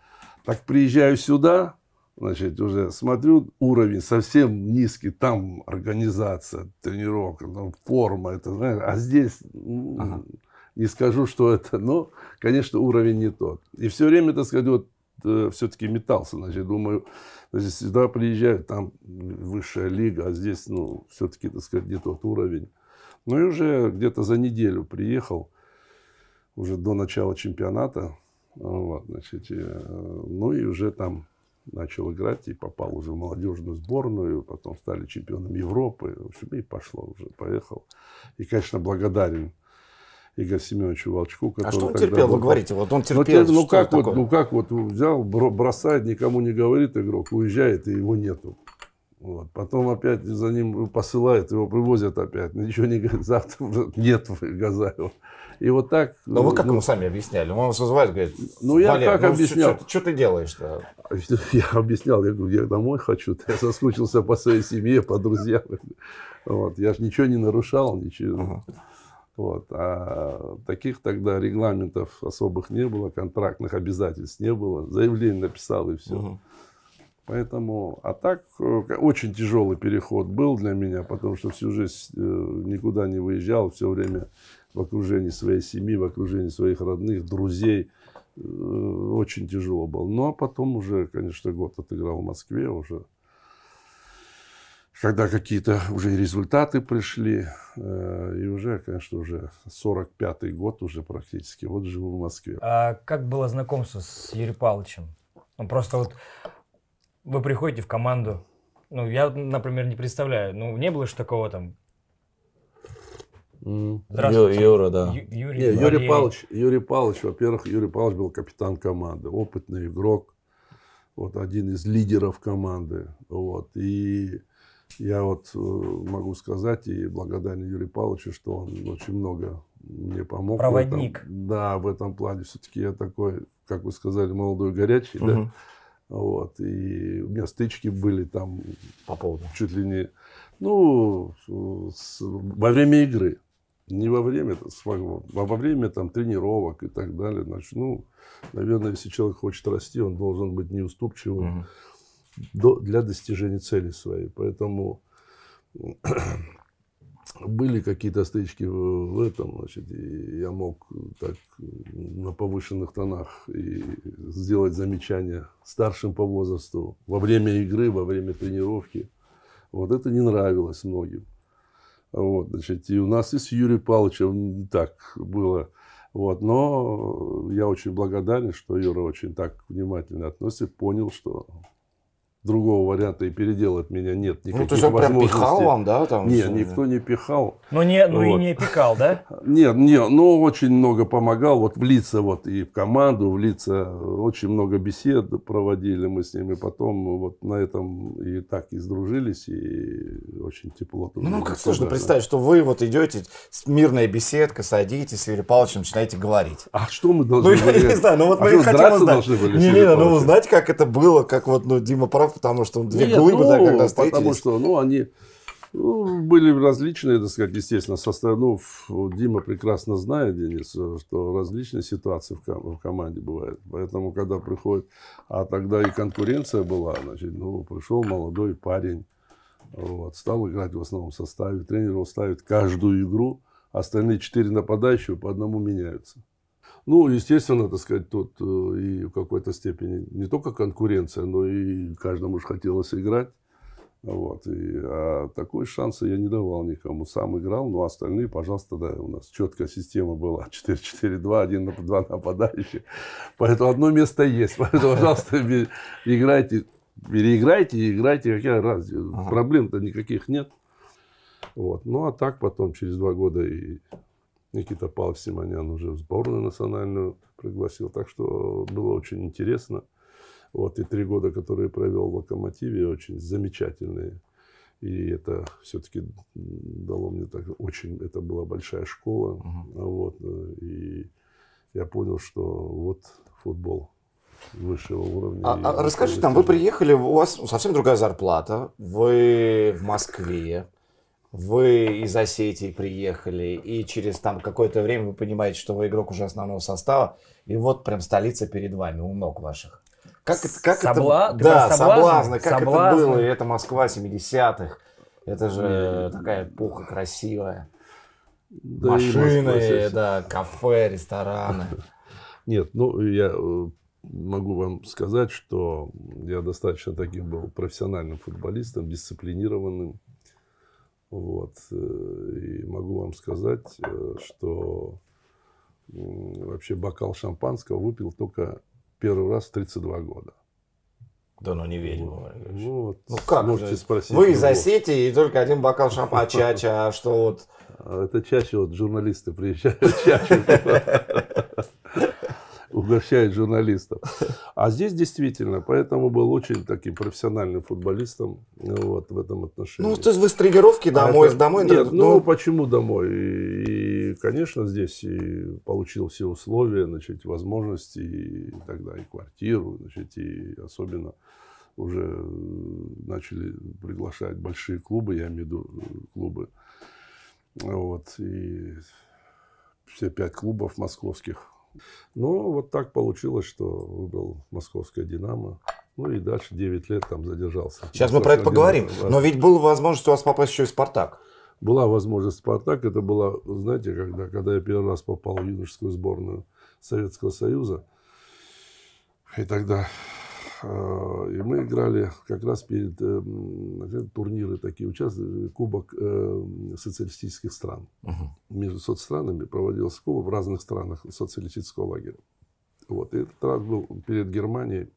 Speaker 5: так приезжаю сюда, значит, уже смотрю, уровень совсем низкий, там организация, тренировка, там форма, это, знаешь, а здесь ага. не скажу, что это, но, конечно, уровень не тот. И все время, так сказать, вот э, все-таки метался, значит, думаю, Значит, сюда приезжают, там высшая лига, а здесь, ну, все-таки, так сказать, не тот уровень. Ну и уже где-то за неделю приехал, уже до начала чемпионата. Вот, значит, и, ну и уже там начал играть и попал уже в молодежную сборную, потом стали чемпионом Европы, в общем, и пошло уже, поехал. И, конечно, благодарен Игорь Семеновичу Волчку.
Speaker 4: Который а что он терпел, был... вы говорите? Вот он ну, терпел,
Speaker 5: ну, ну, как вот, ну как вот взял, бросает, никому не говорит игрок, уезжает, и его нету. Вот. Потом опять за ним посылают, его привозят опять. Ничего не говорит, [laughs] завтра нет Газаева. И вот так...
Speaker 4: Но вы как ну, ему сами объясняли? Он вас вызывает, говорит,
Speaker 5: ну я как ну, объяснял.
Speaker 4: Что, ты делаешь-то? [laughs]
Speaker 5: Я объяснял, я говорю, я домой хочу, [laughs] я соскучился по своей семье, по друзьям. Вот. Я же ничего не нарушал, ничего. Ага. Вот. А таких тогда регламентов особых не было, контрактных обязательств не было. Заявление написал и все. Угу. Поэтому, а так, э, очень тяжелый переход был для меня, потому что всю жизнь э, никуда не выезжал, все время в окружении своей семьи, в окружении своих родных, друзей. Э, очень тяжело было. Ну, а потом уже, конечно, год отыграл в Москве, уже когда какие-то уже результаты пришли, э, и уже, конечно, уже 45-й год уже практически, вот живу в Москве.
Speaker 3: А как было знакомство с Юрием Павловичем? Он просто вот вы приходите в команду. Ну, я, например, не представляю. Ну, не было же такого там. Здравствуйте.
Speaker 6: Ю- Юра, да.
Speaker 3: Ю- Юрий,
Speaker 5: Не, Юрий. Павлович, Юрий Павлович, во-первых, Юрий Павлович был капитан команды, опытный игрок, вот один из лидеров команды, вот. И я вот э, могу сказать и благодарен Юрию Павловичу, что он очень много мне помог. в этом.
Speaker 3: Проводник.
Speaker 5: да, в этом плане все-таки я такой, как вы сказали, молодой горячий, да.
Speaker 4: Мгм.
Speaker 5: Вот, и у меня стычки были там
Speaker 4: По поводу.
Speaker 5: чуть ли не, ну, с- во время игры. Не во время, своего, а во время там тренировок и так далее. Значит, ну, наверное, если человек хочет расти, он должен быть неуступчивым
Speaker 4: Мгм.
Speaker 5: До- для достижения цели своей. Поэтому [clears throat] были какие-то стычки в, в этом, значит, и я мог так на повышенных тонах и сделать замечания старшим по возрасту во время игры, во время тренировки. Вот это не нравилось многим. Вот, значит, и у нас и с Юрием Павловичем так было. Вот, но я очень благодарен, что Юра очень так внимательно относится, понял, что другого варианта и переделать меня нет никаких
Speaker 4: Ну, то есть он прям пихал вам, да? Там,
Speaker 5: Нет,
Speaker 4: что-
Speaker 5: никто не пихал.
Speaker 3: Ну, не, ну
Speaker 5: Вот.
Speaker 3: и не опекал, да? [laughs]
Speaker 5: Нет, нет, ну очень много помогал, вот влиться вот и в команду, влиться, очень много бесед проводили мы с ними, потом вот на этом и так и сдружились, и очень тепло.
Speaker 4: Ну, ну, как сложно представить, что вы вот идете, с- мирная беседка, садитесь, с Юрием Павловичем начинаете говорить.
Speaker 5: А что мы
Speaker 4: Ну,
Speaker 5: должны
Speaker 4: я
Speaker 5: были?
Speaker 4: не знаю, ну вот
Speaker 5: А
Speaker 4: мы хотим узнать.
Speaker 5: должны были с
Speaker 4: Не, не, ну узнать, как это было, как вот, ну, Дима прав, потому что две
Speaker 5: Нет,
Speaker 4: глыбы,
Speaker 5: ну,
Speaker 4: да, когда
Speaker 5: Потому
Speaker 4: встретились.
Speaker 5: что, ну, они ну, были различные, так сказать, естественно, состав. Ну, Дима прекрасно знает, Денис, что различные ситуации в, ком- в команде бывают. Поэтому, когда приходит, а тогда и конкуренция была, значит, ну, пришел молодой парень, вот, стал играть в основном составе, тренер его ставит каждую игру, остальные четыре нападающие по одному меняются. Ну, естественно, так сказать, тут э, и в какой-то степени не только конкуренция, но и каждому же хотелось играть. Вот, и, а такой шанса я не давал никому. Сам играл, но остальные, пожалуйста, да, у нас четкая система была. 4-4-2, один на [laughs] два нападающих. Поэтому одно место есть. [laughs] Поэтому, пожалуйста, играйте, переиграйте и играйте. Какая разница?
Speaker 4: Ага.
Speaker 5: Проблем-то никаких нет. Вот. Ну, а так потом, через два года, и Никита Павлович Симонян уже в сборную национальную пригласил. Так что было очень интересно. Вот, и три года, которые провел в «Локомотиве», очень замечательные. И это все-таки дало мне так очень, это была большая школа. Вот, э, и я понял, что вот футбол высшего уровня.
Speaker 4: А, а расскажите нам, вы приехали, у вас совсем другая зарплата, вы в Москве, вы из Осетии приехали, и через там какое-то время вы понимаете, что вы игрок уже основного состава, и вот прям столица перед вами, у ног ваших. Как это, как
Speaker 3: Собла-
Speaker 4: это, да, соблазны, как
Speaker 3: Соблазны.
Speaker 4: это было, и это Москва 70-х, это же такая эпоха красивая,
Speaker 5: Да Москва
Speaker 4: машины,
Speaker 5: сейчас-
Speaker 4: да, кафе, рестораны.
Speaker 5: Нет, ну я э, могу вам сказать, что я достаточно таким был профессиональным футболистом, дисциплинированным. Вот. э, И могу вам сказать, э, что вообще бокал шампанского выпил только первый раз в 32 года.
Speaker 4: Да ну не верю.
Speaker 5: Вот
Speaker 4: Ну как
Speaker 5: можете
Speaker 4: же?
Speaker 5: спросить.
Speaker 4: Вы из. Осетии и только один бокал шампанского. А чача, а что вот?
Speaker 5: А Это чаще вот журналисты приезжают, чаще [laughs] угощают журналистов. А здесь действительно, поэтому был очень таким профессиональным футболистом вот, в этом отношении.
Speaker 4: Ну, то есть вы с тренировки
Speaker 5: А
Speaker 4: домой,
Speaker 5: это-
Speaker 4: с домой?
Speaker 5: Нет, ну,
Speaker 4: ну,
Speaker 5: почему домой? И, и, конечно, здесь и получил все условия, значит, возможности, и тогда и квартиру, значит, и особенно уже э, начали приглашать большие клубы, я имею в виду э, клубы. Вот, и все пять клубов московских. Ну, вот так получилось, что выбрал московское «Динамо». Ну и дальше 9 лет там задержался.
Speaker 4: сейчас мы про это
Speaker 5: Московское
Speaker 4: поговорим.
Speaker 5: «Динамо».
Speaker 4: Но ведь была возможность у вас попасть еще и в «Спартак».
Speaker 5: Была возможность «Спартак». Это было, знаете, когда, когда я первый раз попал в юношескую сборную Советского Союза. И тогда и мы играли как раз перед э, м, турниры такие, участвовали, Кубок э, социалистических стран. Между соцстранами проводился кубок в разных странах социалистического лагеря. Вот. И этот раз был перед Германией.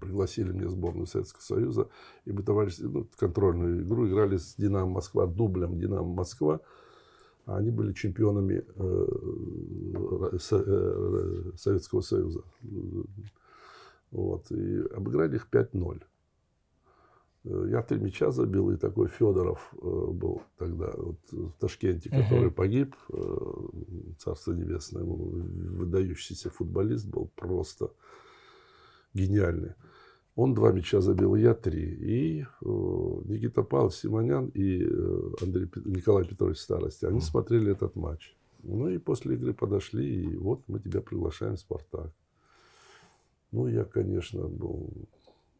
Speaker 5: пригласили мне сборную Советского Союза, и мы товарищ, ну, контрольную игру играли с Динамо Москва, дублем Динамо Москва. Они были чемпионами э, Со- э, Советского Союза. Вот, и обыграли их 5-0. Э, Я три мяча забил, и такой Федоров э, был тогда вот, в Ташкенте, который погиб, э, Царство Небесное, ну, выдающийся футболист был, просто гениальный. Он два мяча забил, я три. И Никита Павлович Симонян и Андрей, Николай Петрович Старости, они смотрели этот матч. Ну и после игры подошли, и вот мы тебя приглашаем в «Спартак». Ну, я, конечно, был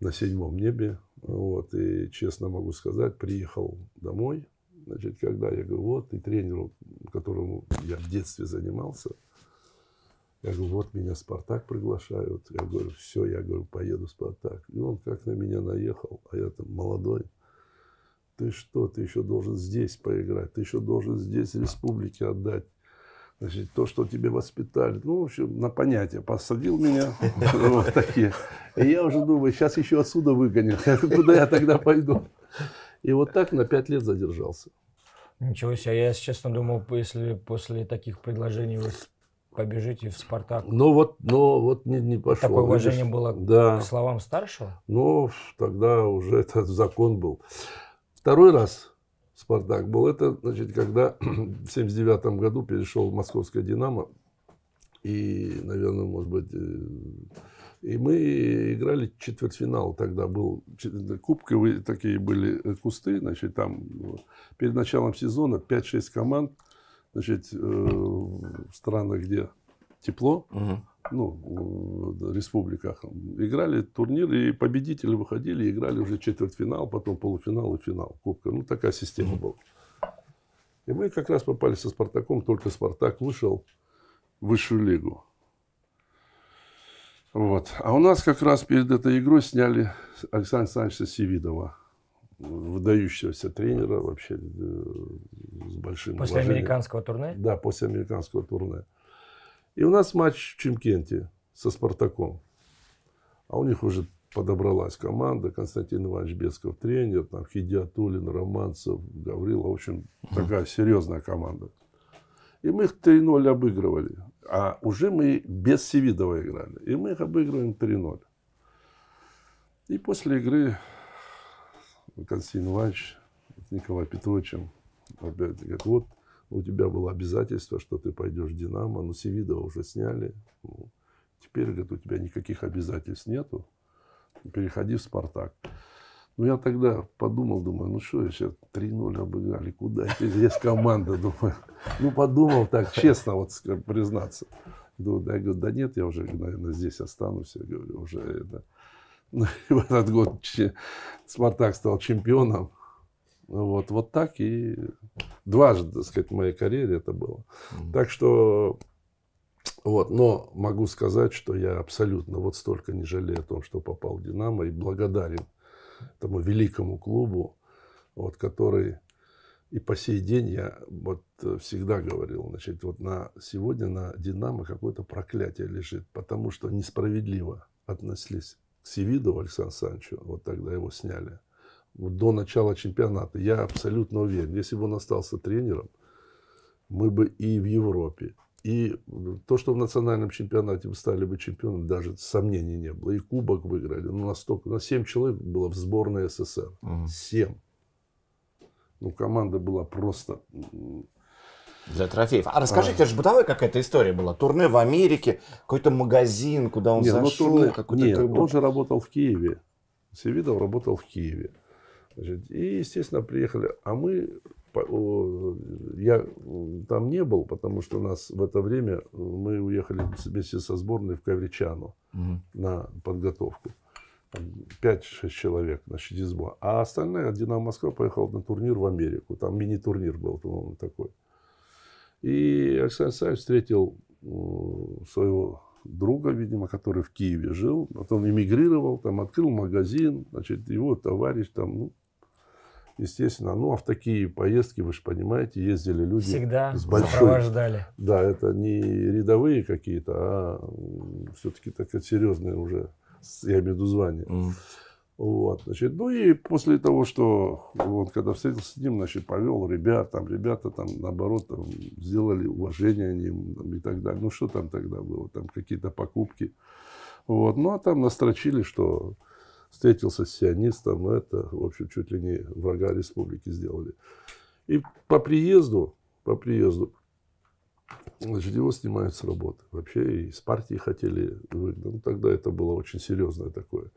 Speaker 5: на седьмом небе. Вот, и честно могу сказать, приехал домой. Значит, когда я говорю, вот, и тренеру, которому я в детстве занимался, я говорю, вот меня Спартак приглашают. Я говорю, все, я говорю, поеду в Спартак. И он как на меня наехал, а я там молодой. Ты что, ты еще должен здесь поиграть, ты еще должен здесь республике отдать. Значит, то, что тебе воспитали. Ну, в общем, на понятие. Посадил меня. [laughs] Вот такие. И я уже думаю, сейчас еще отсюда выгонят. [laughs] Куда я тогда пойду? И вот так на пять лет задержался.
Speaker 3: Ничего себе, я, если честно, думал, если после таких предложений вы побежите в «Спартак».
Speaker 5: Но вот, но вот не, не пошел.
Speaker 3: Такое
Speaker 5: видишь.
Speaker 3: уважение было
Speaker 5: Да.
Speaker 3: к словам старшего?
Speaker 5: Но тогда уже этот закон был. Второй раз Спартак был, это, значит, когда [clears throat] в 79 году перешел в московское «Динамо». И, наверное, может быть, э, и мы играли четвертьфинал тогда был. Кубковые такие были э, кусты, значит, там э, перед началом сезона 5-6 команд, значит, в странах, где тепло, ну, в республиках, играли турниры, и победители выходили, играли уже четвертьфинал, потом полуфинал и финал Кубка. Ну, такая система была. И мы как раз попали со Спартаком, только Спартак вышел в высшую лигу. Вот. А у нас как раз перед этой игрой сняли Александра Александровича Севидова, выдающегося тренера, вообще э, с большим
Speaker 3: После
Speaker 5: уважением.
Speaker 3: американского турне?
Speaker 5: Да, после американского турне. И у нас матч в Чимкенте со Спартаком. А у них уже подобралась команда. Константин Иванович Бесков тренер, там Хидиатулин, Романцев, Гаврила. В общем, такая серьезная команда. И мы их 3-0 обыгрывали. А уже мы без Севидова играли. И мы их обыгрываем 3-0. И после игры Константин Иванович с Николаем Петровичем опять говорит, вот у тебя было обязательство, что ты пойдешь в Динамо, но Севидова уже сняли. Ну, теперь, говорит, у тебя никаких обязательств нету. Переходи в Спартак. Ну, я тогда подумал, думаю, ну что, сейчас 3-0 обыграли, куда есть команда, [laughs] думаю. Ну, подумал так, честно вот признаться. Думаю, да, я говорю, да нет, я уже, наверное, здесь останусь, я говорю, уже это. [laughs] Ну, в этот год Спартак стал чемпионом. Вот, вот так и дважды, так сказать, в моей карьере это было. Так что, вот, но могу сказать, что я абсолютно вот столько не жалею о том, что попал в «Динамо» и благодарен этому великому клубу, вот, который и по сей день я вот всегда говорил, значит, вот на сегодня на «Динамо» какое-то проклятие лежит, потому что несправедливо относились к Севидову Александру Александровичу, вот тогда его сняли, вот до начала чемпионата. Я абсолютно уверен, если бы он остался тренером, мы бы и в Европе, и то, что в национальном чемпионате мы стали бы чемпионом, даже сомнений не было. И кубок выиграли. Ну, настолько, на 7 человек было в сборной СССР. 7. Ну, команда была просто...
Speaker 4: Для трофеев. А расскажите, это же бытовая какая-то история была. Турне в Америке, какой-то магазин, куда он
Speaker 5: Не, ну,
Speaker 4: зашел.
Speaker 5: турне-
Speaker 4: какой-то
Speaker 5: Нет, он же работал в Киеве. Севидов работал в Киеве. И, естественно, приехали. А мы, я там не был, потому что у нас в это время э, мы уехали вместе со сборной в Ковричану на подготовку. Там 5-6 человек, значит, из сбора. А остальная, Динамо Москва, поехал на турнир в Америку. Там мини-турнир был, по-моему, такой. И Александр Александрович встретил м, своего друга, видимо, который в Киеве жил. Потом эмигрировал, там открыл магазин, значит, его товарищ там, ну, естественно, ну, а в такие поездки, вы же понимаете, ездили люди
Speaker 3: Всегда
Speaker 5: с большой...
Speaker 3: сопровождали.
Speaker 5: Да, это не рядовые какие-то, а все-таки такая серьезная уже Я имею в виду звание. Вот, значит, ну и после того, что вот, когда встретился с ним, значит, повел ребят, там, ребята там, наоборот, там, сделали уважение ним там, и так далее. Ну, что там тогда было? Там какие-то покупки. Вот, ну, а там настрочили, что встретился с сионистом, ну, это, в общем, чуть ли не врага республики сделали. И по приезду, по приезду, значит, его снимают с работы. Вообще и с партии хотели выгнать. Ну, тогда это было очень серьезное такое.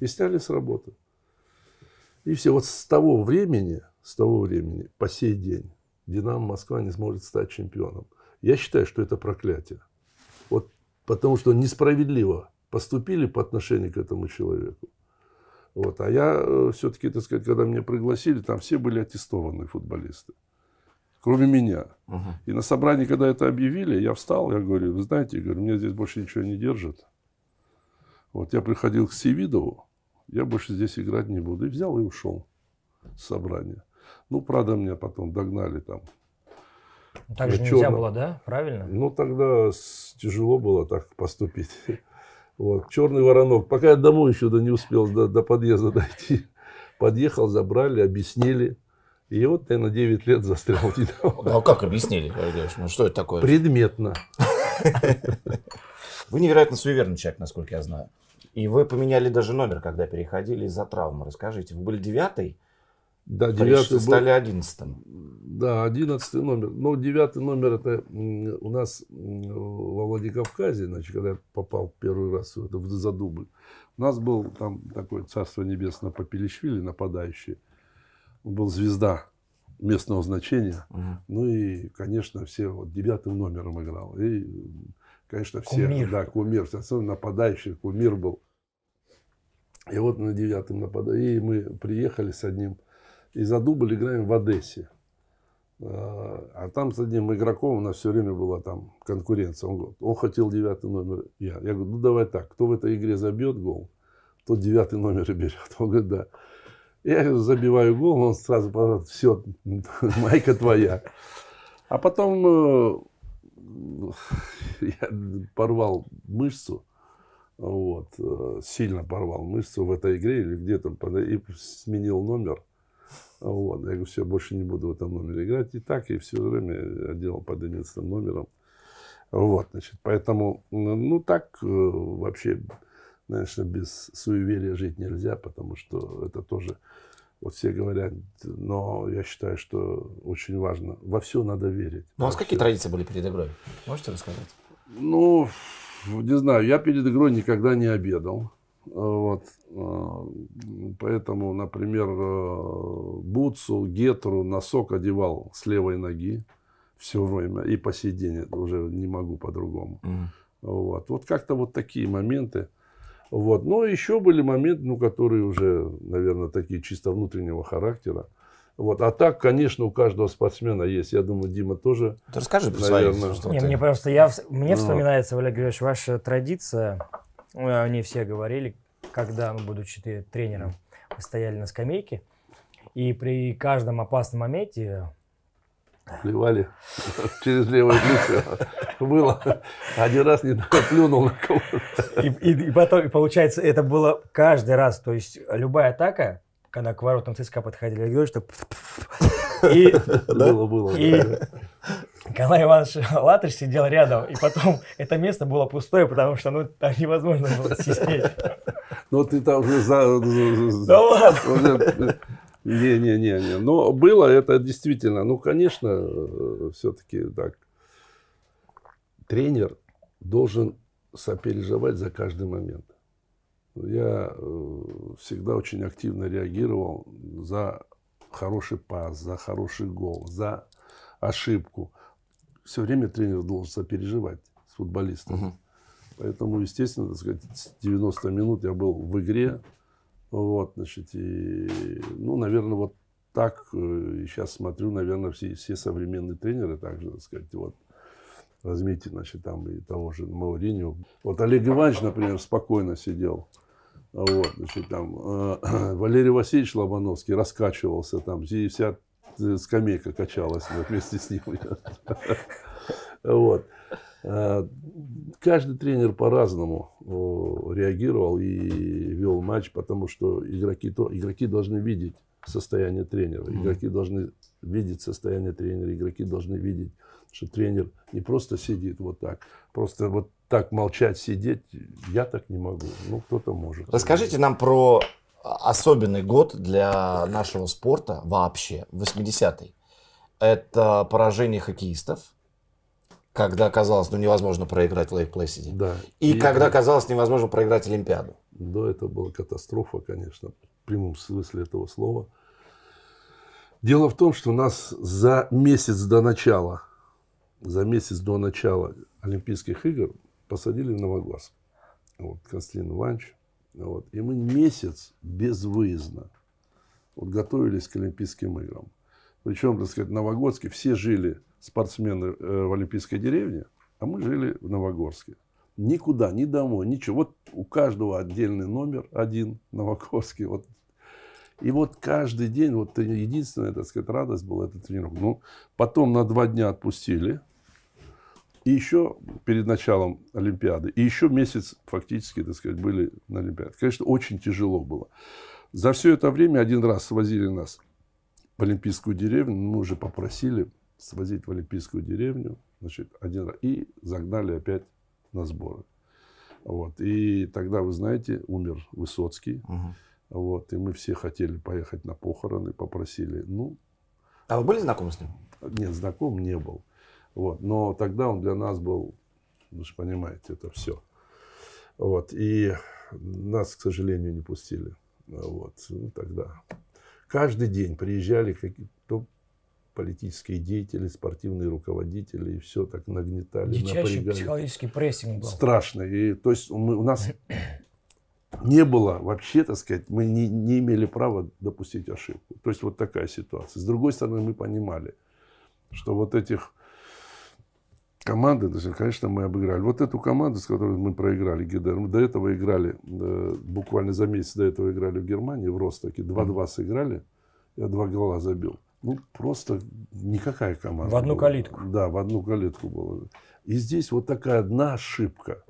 Speaker 5: И сняли с работы. И все. Вот с того времени, с того времени, по сей день, Динамо Москва не сможет стать чемпионом. Я считаю, что это проклятие. Вот потому что несправедливо поступили по отношению к этому человеку. Вот. А я все-таки, так сказать, когда меня пригласили, там все были аттестованные футболисты. Кроме меня. И на собрании, когда это объявили, я встал, я говорю, вы знаете, я говорю, меня здесь больше ничего не держит. Вот я приходил к Севидову, я больше здесь играть не буду. И взял и ушел с собрания. Ну, правда, меня потом догнали там.
Speaker 3: Так же
Speaker 5: Ну,
Speaker 3: нельзя было, да? Правильно?
Speaker 5: Ну, тогда тяжело было так поступить. [laughs] Вот. Черный воронок. Пока я домой еще да не успел до, до подъезда дойти. [laughs] Подъехал, забрали, объяснили. И вот я на 9 лет застрял.
Speaker 4: Ну, а как объяснили? Ну, что это такое?
Speaker 5: Предметно. [laughs]
Speaker 4: Вы невероятно суеверный человек, насколько я знаю. И вы поменяли даже номер, когда переходили из-за травмы. Расскажите, вы были девятый,
Speaker 5: Да, девятый был.
Speaker 4: стали одиннадцатым.
Speaker 5: Да, одиннадцатый номер. Но девятый номер это у нас во Владикавказе, значит, когда я попал первый раз в, это, в Задубль, у нас был там такой царство небесное Папилишвили, нападающий. Он был звезда местного значения. Ну и, конечно, все вот девятым номером играл. И, конечно, все,
Speaker 3: Кумир.
Speaker 5: да, кумир, особенно нападающий, кумир был. И вот на девятом нападающий, и мы приехали с одним, и за дубль играем в Одессе. А а там с одним игроком у нас все время была там конкуренция. Он, говорит, он хотел девятый номер. Я, я говорю, ну давай так, кто в этой игре забьет гол, тот девятый номер и берет. Он говорит, да. Я забиваю гол, он сразу говорит, все, [laughs] майка твоя. А потом э, я порвал мышцу, вот, э, сильно порвал мышцу в этой игре или где-то, и сменил номер. Вот. Я говорю, все, больше не буду в этом номере играть. И так, и все время я делал под 11 номером. Вот, значит, поэтому, ну, так э, вообще, конечно, без суеверия жить нельзя, потому что это тоже, вот все говорят, но я считаю, что очень важно. Во все надо верить.
Speaker 4: Ну, а какие традиции были перед игрой? Можете рассказать?
Speaker 5: Ну, не знаю, я перед игрой никогда не обедал. Вот. э, Поэтому, например, э, бутсу, гетру, носок одевал с левой ноги все время. И по сей день это уже не могу по-другому. Вот. вот как-то вот такие моменты. Вот. Но еще были моменты, ну, которые уже, наверное, такие чисто внутреннего характера. Вот. А так, конечно, у каждого спортсмена есть. Я думаю, Дима тоже.
Speaker 4: Ты расскажи про
Speaker 5: Наверное.
Speaker 4: свои. что
Speaker 3: Не,
Speaker 4: ты-
Speaker 3: мне просто я мне
Speaker 5: Ну.
Speaker 3: вспоминается, Валерий Григорьевич, ваша традиция. Э, Они все говорили, когда, ну, будучи тренером, вы стояли на скамейке, и при каждом опасном моменте
Speaker 5: Плевали [laughs] через левое плечо. Было. Один раз не плюнул на кого-то.
Speaker 3: И, и- и потом, и получается, это было каждый раз. То есть любая атака, когда к воротам ЦСКА подходили, я говорю, что... [laughs] И,
Speaker 5: Было, было.
Speaker 3: и. Николай Иванович Латыш сидел рядом, и потом [laughs] это место было пустое, потому что ну, там невозможно было сидеть.
Speaker 5: Но ты там уже за...
Speaker 3: Да ладно!
Speaker 5: уже- Не, не, не, не. Но было это действительно, ну, конечно, все-таки так. Тренер должен сопереживать за каждый момент. Я э, всегда очень активно реагировал за хороший пас, за хороший гол, за ошибку. Все время тренер должен сопереживать с футболистом. Поэтому, естественно, так сказать, с 90 минут я был в игре. Вот, значит, и, ну, наверное, вот так, э, и сейчас смотрю, наверное, все, все современные тренеры также, так сказать, вот, возьмите, значит, там и того же Мауриню. Вот Олег Иванович, например, спокойно сидел. Вот, значит, там э, [clears throat] Валерий Васильевич Лобановский раскачивался там, и вся э, скамейка качалась вместе с ним. Вот. Э, Каждый тренер по-разному реагировал и вел матч, потому что игроки, то, игроки должны видеть состояние тренера. Игроки должны видеть состояние тренера. Игроки должны видеть, что тренер не просто сидит вот так. Просто вот так молчать, сидеть, я так не могу. Ну, кто-то может.
Speaker 4: Расскажите нам про особенный год для нашего спорта вообще, 80-й. Это поражение хоккеистов, когда казалось, ну, невозможно проиграть Лейк Плэсиди.
Speaker 5: Да.
Speaker 4: И, когда казалось невозможно проиграть Олимпиаду.
Speaker 5: Да, это была катастрофа, конечно, в прямом смысле этого слова. Дело в том, что нас за месяц до начала, за месяц до начала Олимпийских игр посадили в Новогорск. Вот, Константин Иванович. Вот. И мы месяц безвыездно вот, готовились к Олимпийским играм. Причем, так сказать, в Новогодске все жили, спортсмены, э, в Олимпийской деревне, а мы жили в Новогорске. Никуда, ни домой, ничего. Вот у каждого отдельный номер один в Новогорске. Вот. И вот каждый день, вот единственная, так сказать, радость была эта тренировка. Ну, потом на два дня отпустили. И еще перед началом Олимпиады. И еще месяц фактически, так сказать, были на Олимпиаде. Конечно, очень тяжело было. За все это время один раз свозили нас в Олимпийскую деревню. Мы уже попросили свозить в Олимпийскую деревню. Значит, один раз. И загнали опять на сборы. Вот. И тогда, вы знаете, умер Высоцкий. Вот. И мы все хотели поехать на похороны, попросили. Ну,
Speaker 4: А вы были знакомы с ним?
Speaker 5: нет, знаком не был. Вот. Но тогда он для нас был, вы же понимаете, это все. Вот. И нас, к сожалению, не пустили. Вот. Ну, тогда. Каждый день приезжали какие-то политические деятели, спортивные руководители, и все так нагнетали,
Speaker 3: Дичайший
Speaker 5: напрягали.
Speaker 3: психологический прессинг был.
Speaker 5: Страшно. И, то есть мы, у нас не было вообще, так сказать, мы не, не имели права допустить ошибку. То есть вот такая ситуация. С другой стороны, мы понимали, что вот этих команды, есть, конечно, мы обыграли. Вот эту команду, с которой мы проиграли ГДР, мы до этого играли, э, буквально за месяц до этого играли в Германии, в Ростоке, 2-2 сыграли, я два гола забил. Ну, просто никакая команда.
Speaker 3: В одну
Speaker 5: была.
Speaker 3: калитку.
Speaker 5: Да, в одну калитку было. И здесь вот такая одна ошибка.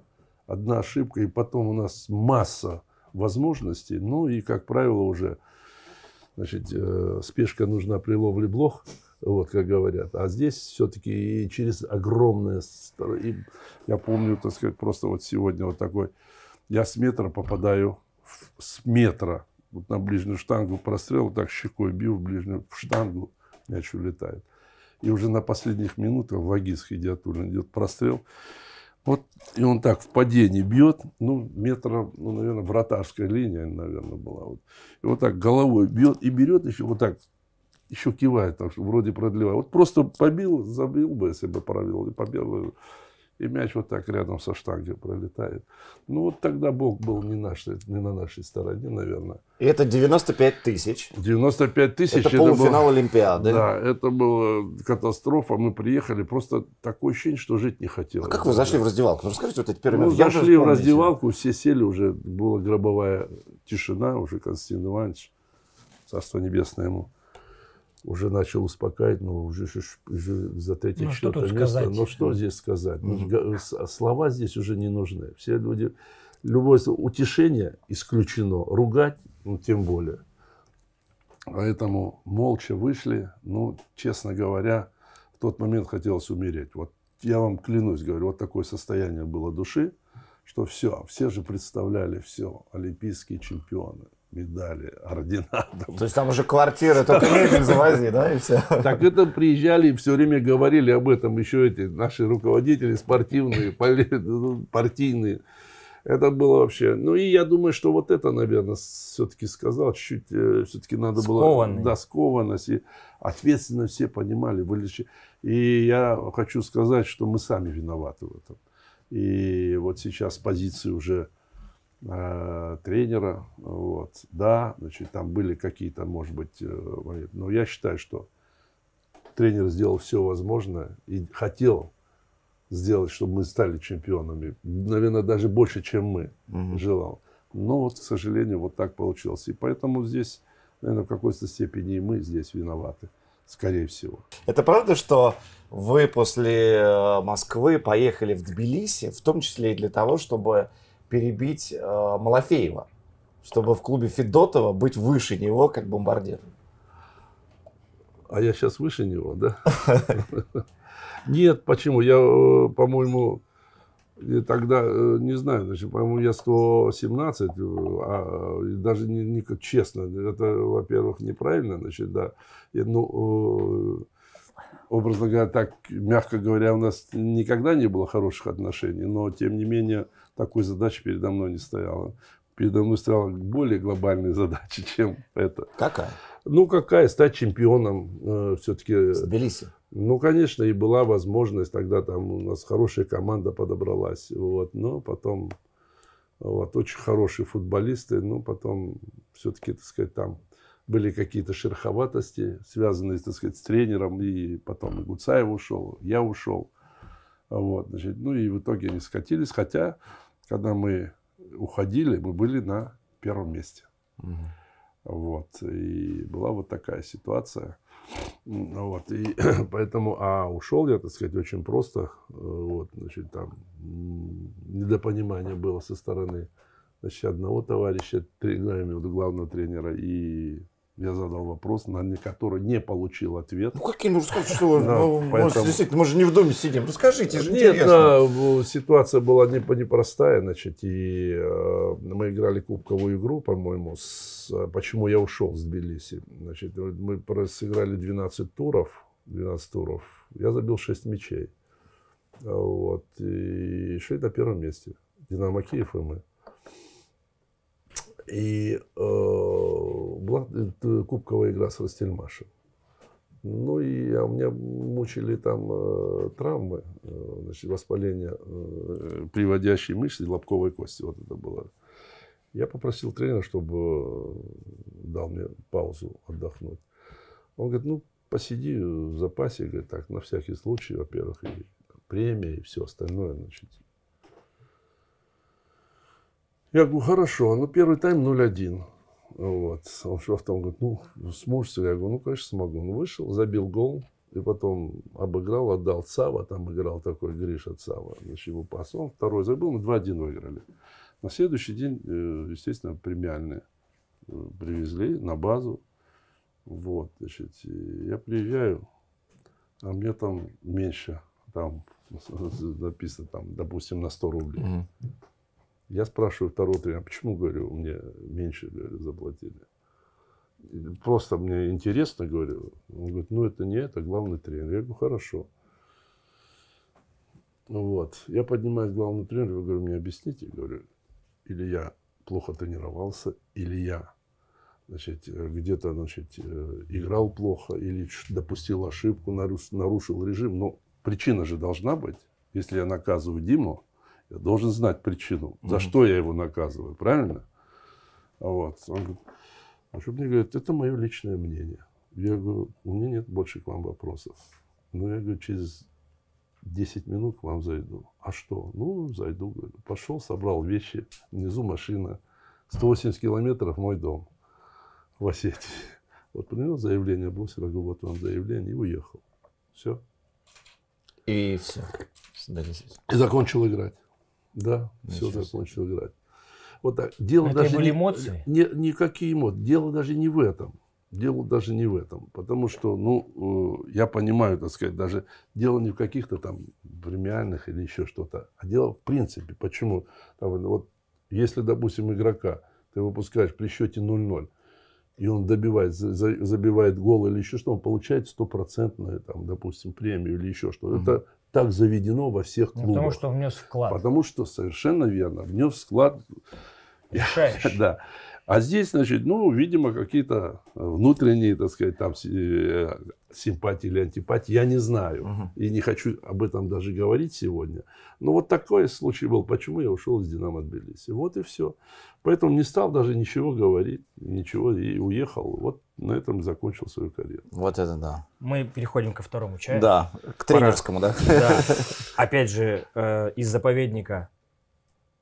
Speaker 5: Одна ошибка, и потом у нас масса возможностей. Ну и, как правило, уже значит, э, спешка нужна при ловле блох, вот как говорят. А здесь все-таки и через огромное... и я помню, так сказать, просто вот сегодня вот такой... Я с метра попадаю, в- с метра, вот на ближнюю штангу прострел, так щекой бил в ближнюю в штангу, мяч улетает. И уже на последних минутах Вагис Хидиатуллин идет прострел. Вот, и он так в падении бьет, ну, метра, ну, наверное, вратарская линия, наверное, была. Вот. И вот так головой бьет и берет еще вот так, еще кивает, так, что вроде продлевает. Вот просто побил, забил бы, если бы провел, и побил. И мяч вот так рядом со штангой пролетает. Ну, вот тогда Бог был не, наш, не на нашей стороне, наверное.
Speaker 4: И это 95 тысяч.
Speaker 5: 95 тысяч.
Speaker 4: Это полуфинал
Speaker 5: было-
Speaker 4: Олимпиады.
Speaker 5: Да, это была катастрофа. Мы приехали, просто такое ощущение, что жить не хотелось.
Speaker 4: А как вы зашли в раздевалку? Ну, расскажите вот эти первые
Speaker 5: Мы
Speaker 4: минуты.
Speaker 5: Зашли в раздевалку, все сели, уже была гробовая тишина, уже Константин Иванович, царство небесное ему, уже начал успокаивать, но уже, уже за третье
Speaker 3: Ну, что
Speaker 5: четвертое
Speaker 3: тут
Speaker 5: место.
Speaker 3: сказать?
Speaker 5: Ну что здесь сказать? Ну, с- Слова здесь уже не нужны. Все люди, любое утешение исключено, ругать, ну тем более. Поэтому молча вышли. Ну, честно говоря, в тот момент хотелось умереть. Вот я вам клянусь, говорю, вот такое состояние было души, что все, все же представляли все, олимпийские чемпионы, медали, ордена. там.
Speaker 4: То есть там уже квартира, только мебель завози, да, и все.
Speaker 5: Так это приезжали и все время говорили об этом еще эти наши руководители спортивные, ну, партийные. Это было вообще... Ну и я думаю, что вот это, наверное, все-таки сказал, чуть-чуть все-таки надо было...
Speaker 3: Скованный.
Speaker 5: Да, скованность. И ответственно все понимали. Были... И я хочу сказать, что мы сами виноваты в этом. И вот сейчас позиции уже э, тренера, вот, да, значит, там были какие-то, может быть, э, моменты. но я считаю, что тренер сделал все возможное и хотел сделать, чтобы мы стали чемпионами. Наверное, даже больше, чем мы желал. Но вот, к сожалению, вот так получилось. И поэтому здесь, наверное, в какой-то степени и мы здесь виноваты. скорее всего.
Speaker 4: Это правда, что вы после э, Москвы поехали в Тбилиси, в том числе и для того, чтобы перебить э, Малафеева, чтобы в клубе Федотова быть выше него как бомбардир?
Speaker 5: А я сейчас выше него, да? [laughs] Нет, почему? Я, э, по-моему, тогда, э, не знаю, значит, по-моему, я 117, э, а даже не, не честно, это, во-первых, неправильно, значит, да. И, ну, образно говоря, так, мягко говоря, у нас никогда не было хороших отношений, но, тем не менее, такой задачи передо мной не стояла. Передо мной стояла более глобальная [laughs] задача, чем это.
Speaker 4: Какая?
Speaker 5: Ну, какая? Стать чемпионом э, все-таки.
Speaker 4: В Тбилиси.
Speaker 5: Ну, конечно, и была возможность, тогда там у нас хорошая команда подобралась, вот, но потом, вот, очень хорошие футболисты, но потом все-таки, так сказать, там были какие-то шероховатости, связанные, так сказать, с тренером, и потом и Гуцаев ушел, я ушел, вот, значит, ну, и в итоге они скатились, хотя, когда мы уходили, мы были на первом месте, вот, и была вот такая ситуация. Вот, и [clears throat] поэтому, а ушел я, так сказать, очень просто, э, вот, значит, там недопонимание было со стороны, значит, одного товарища, ну, в виду главного тренера, и я задал вопрос, на который не получил ответ.
Speaker 4: Ну, какие, ну, сказать, что [laughs]
Speaker 5: Да,
Speaker 4: ну,
Speaker 5: поэтому-
Speaker 4: действительно, мы же не в доме сидим. Расскажите, же
Speaker 5: Нет,
Speaker 4: интересно.
Speaker 5: да, ситуация была не- непростая, значит, и э, мы играли кубковую игру, по-моему, с, почему я ушел с Тбилиси. Значит, мы сыграли 12 туров, 12 туров, я забил 6 мячей. А Вот, и шли на первом месте. Динамо Киев и мы. И э, была кубковая игра с Ростельмашем. Ну и а у меня мучили там э, травмы, э, значит, воспаление э, приводящей мышцы, лобковой кости. Вот это было. Я попросил тренера, чтобы э, дал мне паузу отдохнуть. Он говорит, ну, посиди в запасе, говорит, так, на всякий случай, во-первых, и премия, и все остальное, значит. Я говорю, хорошо, ну, первый тайм 0-1. Вот. Он шел в том, говорит, ну, сможешь Я говорю, ну, конечно, смогу. Он вышел, забил гол, и потом обыграл, отдал Цава, там играл такой Гриша Цава, значит, его пас. Он второй забил, мы 2-1 выиграли. На следующий день, э, естественно, премиальные э, привезли на базу. Вот, значит, я приезжаю, а мне там меньше, там [laughs] написано, там, допустим, на 100 рублей.
Speaker 4: Мгм.
Speaker 5: Я спрашиваю второго тренера, почему, говорю, мне меньше, говорю, заплатили. И Просто мне интересно, говорю. Он говорит, ну это не это, главный тренер. Я говорю, хорошо. Ну Вот. Я поднимаюсь к главному тренеру, говорю, мне объясните, говорю, или я плохо тренировался, или я значит, э, где-то значит, э, играл плохо, или допустил ошибку, нарушил режим. Но причина же должна быть. Если я наказываю Диму, я должен знать причину, за что я его наказываю, правильно? А Вот. Он говорит, а что мне говорит, это мое личное мнение. Я говорю, у меня нет больше к вам вопросов. Ну, я говорю, через 10 минут к вам зайду. А что? Ну, зайду, говорю. Пошел, собрал вещи, внизу машина. 180 километров мой дом в Осетии. Вот принес заявление, бросил, я говорю, вот вам заявление, и уехал. Все.
Speaker 4: И все.
Speaker 5: И закончил играть. Да, все
Speaker 4: Ничего себе.
Speaker 5: закончил играть. Вот так. Дело
Speaker 3: Это
Speaker 5: даже
Speaker 3: были
Speaker 5: не-
Speaker 3: эмоции?
Speaker 5: Не, никакие эмоции. Дело даже не в этом. Дело даже не в этом. Потому что, ну, э, я понимаю, так сказать, даже дело не в каких-то там премиальных или еще что-то, а дело в принципе. Почему? Там, вот, если, допустим, игрока ты выпускаешь при счете 0-0, и он добивает, за- за- забивает гол или еще что, он получает стопроцентную, там, допустим, премию или еще что. Это так заведено во всех
Speaker 3: Ну,
Speaker 5: клубах.
Speaker 3: потому что внес вклад.
Speaker 5: Потому что совершенно верно. Внес вклад
Speaker 3: Решающий. [laughs]
Speaker 5: да. А здесь, значит, ну, видимо, какие-то внутренние, так сказать, там э, симпатии или антипатии, я не знаю. И не хочу об этом даже говорить сегодня. Но вот такой случай был, почему я ушел из Динамо Тбилиси. Вот и все. Поэтому не стал даже ничего говорить, ничего, и уехал. Вот на этом закончил свою карьеру.
Speaker 4: Вот это да.
Speaker 3: Мы переходим ко второму чаю.
Speaker 4: Да, к тренерскому, да?
Speaker 3: Да. [laughs] Опять же, э, из заповедника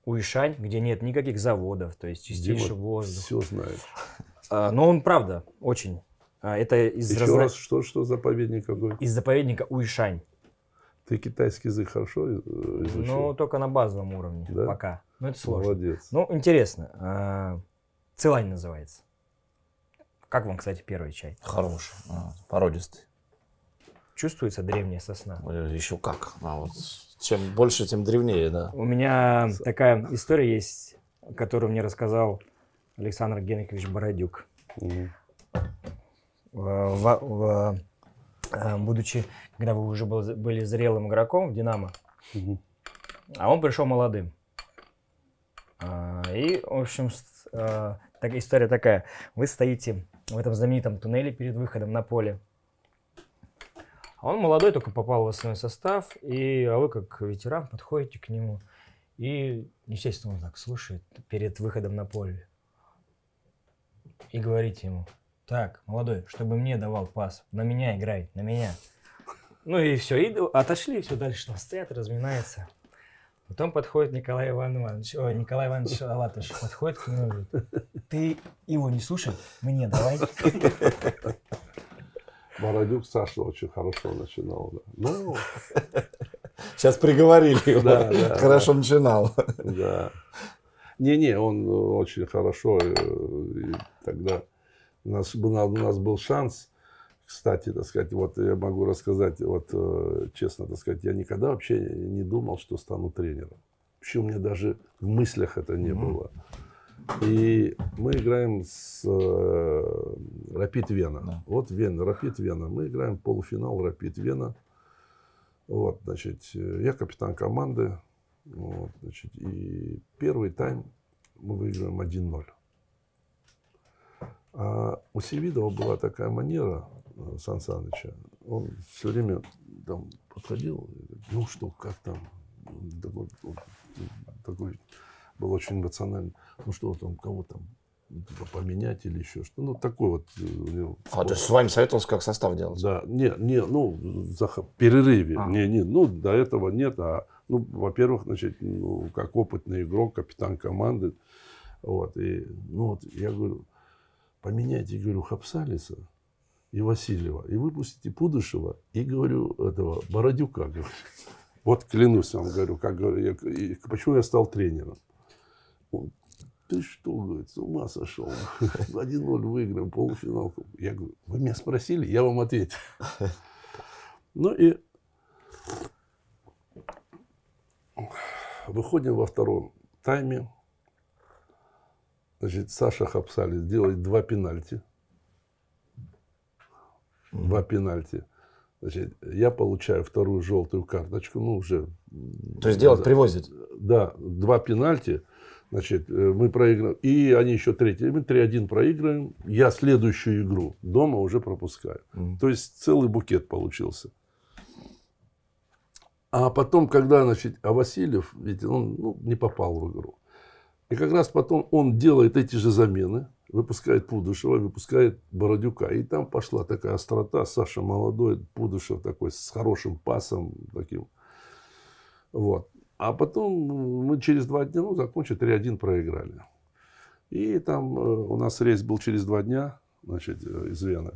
Speaker 3: Уишань, где нет никаких заводов, то есть чистейший
Speaker 5: Дима
Speaker 3: воздух.
Speaker 5: все знает.
Speaker 3: А, Но он, правда, очень А, Это из,
Speaker 5: Еще
Speaker 3: разра-
Speaker 5: раз, что, что заповедник какой?
Speaker 3: из заповедника Уишань.
Speaker 5: Ты китайский язык хорошо э, изучил?
Speaker 3: Ну, только на базовом уровне
Speaker 5: Да?
Speaker 3: пока. Ну, это сложно.
Speaker 5: Молодец.
Speaker 3: Ну, интересно. а, Цилань называется. Как вам, кстати, первый чай?
Speaker 4: Хороший, а, породистый.
Speaker 3: Чувствуется древняя сосна?
Speaker 4: Еще как. А вот чем больше, тем древнее, да.
Speaker 3: У меня такая история есть, которую мне рассказал Александр Генрихович Бородюк.
Speaker 5: Мгм.
Speaker 3: В- в- в- э, будучи, когда вы уже был- были зрелым игроком в «Динамо»,
Speaker 5: Мгм.
Speaker 3: а он пришел молодым. А, И, в общем, а, так, история такая. Вы стоите в этом знаменитом туннеле перед выходом на поле. Он молодой, только попал в основной состав, и, а вы, как ветеран, подходите к нему. И, естественно, он так слушает перед выходом на поле. И говорите ему, так, молодой, чтобы мне давал пас, на меня играй, на меня. Ну и все, и отошли, все дальше там стоят, разминаются. Потом подходит Николай Иванович, ой, Николай Иванович Алатыш, подходит к нему и говорит, ты его не слушай, мне давай.
Speaker 5: Бородюк Саша очень хорошо начинал. Да. Ну, [laughs]
Speaker 4: Сейчас приговорили его.
Speaker 5: Да, да,
Speaker 4: Хорошо начинал. [laughs]
Speaker 5: да. Не-не, он э, очень хорошо. э, и тогда у нас, был- у нас был шанс, кстати, так сказать, вот я могу рассказать, вот э, честно, так сказать, я никогда вообще не думал, что стану тренером. Вообще у меня даже в мыслях это не было. И мы играем с э, Рапид Вена.
Speaker 4: Да.
Speaker 5: Вот Вена, Рапид Вена. Мы играем полуфинал Рапид Вена. Вот, значит, э, я капитан команды. Вот, значит, и первый тайм мы выигрываем 1-0. А у Севидова была такая манера, э, Сан Саныча, он все время там подходил, ну что, как там, такой, такой был очень эмоциональный, ну что там, кого там типа, поменять или еще что, ну такой вот э,
Speaker 4: А, то есть с вами советовался, как состав делать?
Speaker 5: да, не, не, ну, за перерыве.
Speaker 4: А.
Speaker 5: Не, не, ну, до этого нет. А, ну, во-первых, значит, ну, как опытный игрок, капитан команды. Вот, и, ну, вот, я говорю, поменяйте, говорю, Хапсалиса и Васильева, и выпустите Пудышева, и, говорю, этого, Бородюка, говорю. Вот клянусь вам, говорю, как я- почему я стал тренером. Он, ты что, говорит, с ума сошел? [laughs] 1-0 выиграем, полуфинал. Я говорю, вы меня спросили, я вам ответил. [laughs] Ну и выходим во втором тайме. Значит, Саша Хапсалис делает два пенальти. Два пенальти. Значит, я получаю вторую желтую карточку, ну, уже...
Speaker 4: То есть делать привозит.
Speaker 5: Да, два пенальти. Значит, э, мы проиграем. И они еще третий. Мы 3-1 проиграем. Я следующую игру дома уже пропускаю.
Speaker 4: Мгм.
Speaker 5: То есть целый букет получился. А потом, когда, значит, а Васильев, ведь он ну, не попал в игру. И как раз потом он делает эти же замены, выпускает Пудышева, выпускает Бородюка. И там пошла такая острота. Саша молодой, Пудышев такой с хорошим пасом таким. Вот. А потом мы через два дня, ну, закончили, 3-1 проиграли. И там э, у нас рейс был через два дня, значит, э, из Вены.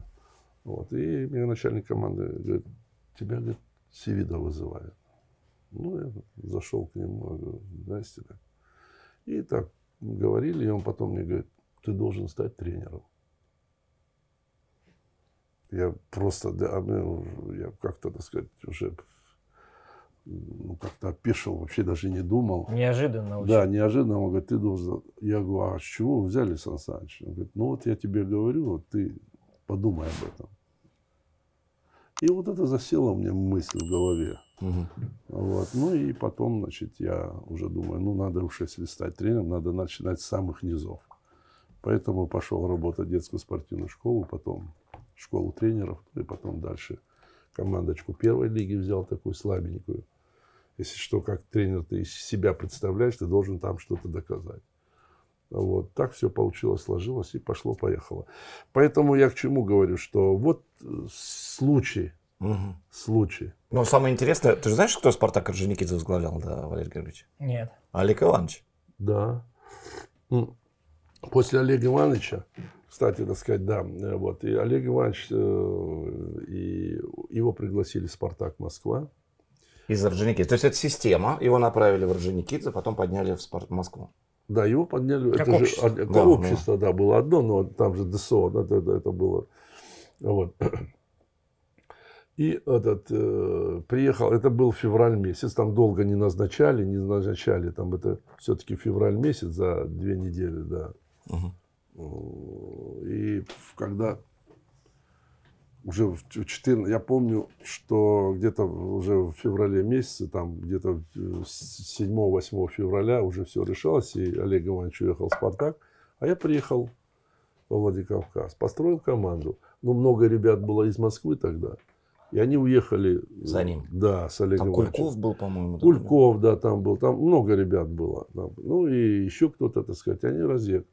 Speaker 5: Вот. И мне начальник команды говорит, тебя, говорит, Севида вызывает. Ну, я зашел к нему, я говорю, здрасте. так». И так говорили, и он потом мне говорит, ты должен стать тренером. Я просто, да, мне- я как-то, так сказать, уже как-то опешил, вообще даже не думал.
Speaker 3: Неожиданно очень.
Speaker 5: Да, неожиданно он говорит, ты должен... Я говорю, а с чего вы взяли, Сан Саныч? Он говорит, ну вот я тебе говорю, вот ты подумай об этом. И вот это засело мне мысль в голове.
Speaker 4: Мгм.
Speaker 5: Вот. Ну и потом, значит, я уже думаю, ну надо уж, если стать тренером, надо начинать с самых низов. Поэтому пошел работать в детскую спортивную школу, потом школу тренеров, и потом дальше командочку первой лиги взял, такую слабенькую. Если что, как тренер ты из себя представляешь, ты должен там что-то доказать. Вот так все получилось, сложилось и пошло-поехало. Поэтому я к чему говорю, что вот случай,
Speaker 4: Мгм.
Speaker 5: случай.
Speaker 4: Ну, самое интересное, ты же знаешь, кто Спартак Орджоникидзе возглавлял, да, Валерий Георгиевич?
Speaker 3: Нет.
Speaker 4: Олег Иванович.
Speaker 5: Да. После Олега Ивановича Кстати, так сказать, да, э, вот. И Олег Иванович, э, и его пригласили в «Спартак Москва».
Speaker 4: Из Орджоникидзе. То есть это система. Его направили в Орджоникидзе, потом подняли в Спарт Москву.
Speaker 5: Да, его подняли.
Speaker 3: Как
Speaker 5: это
Speaker 3: общество.
Speaker 5: Же, это
Speaker 4: Да,
Speaker 5: общество, да. было одно, но там же ДСО, да, это, это было. Вот. И этот э, приехал, это был февраль месяц, там долго не назначали, не назначали, там это все-таки февраль месяц за две недели, да. Э, И когда уже в 14, я помню, что где-то уже в феврале месяце, там где-то э, с 7-8 февраля уже все решалось, и Олег Иванович уехал в «Спартак», а я приехал во Владикавказ, построил команду. Ну, много ребят было из Москвы тогда, и они уехали.
Speaker 4: За ним.
Speaker 5: Да, с Олегом
Speaker 4: Там
Speaker 5: Ивановичем.
Speaker 4: Кульков был, по-моему.
Speaker 5: Кульков, да, там был, там много ребят было. там. Ну и еще кто-то, так сказать, они разъехали.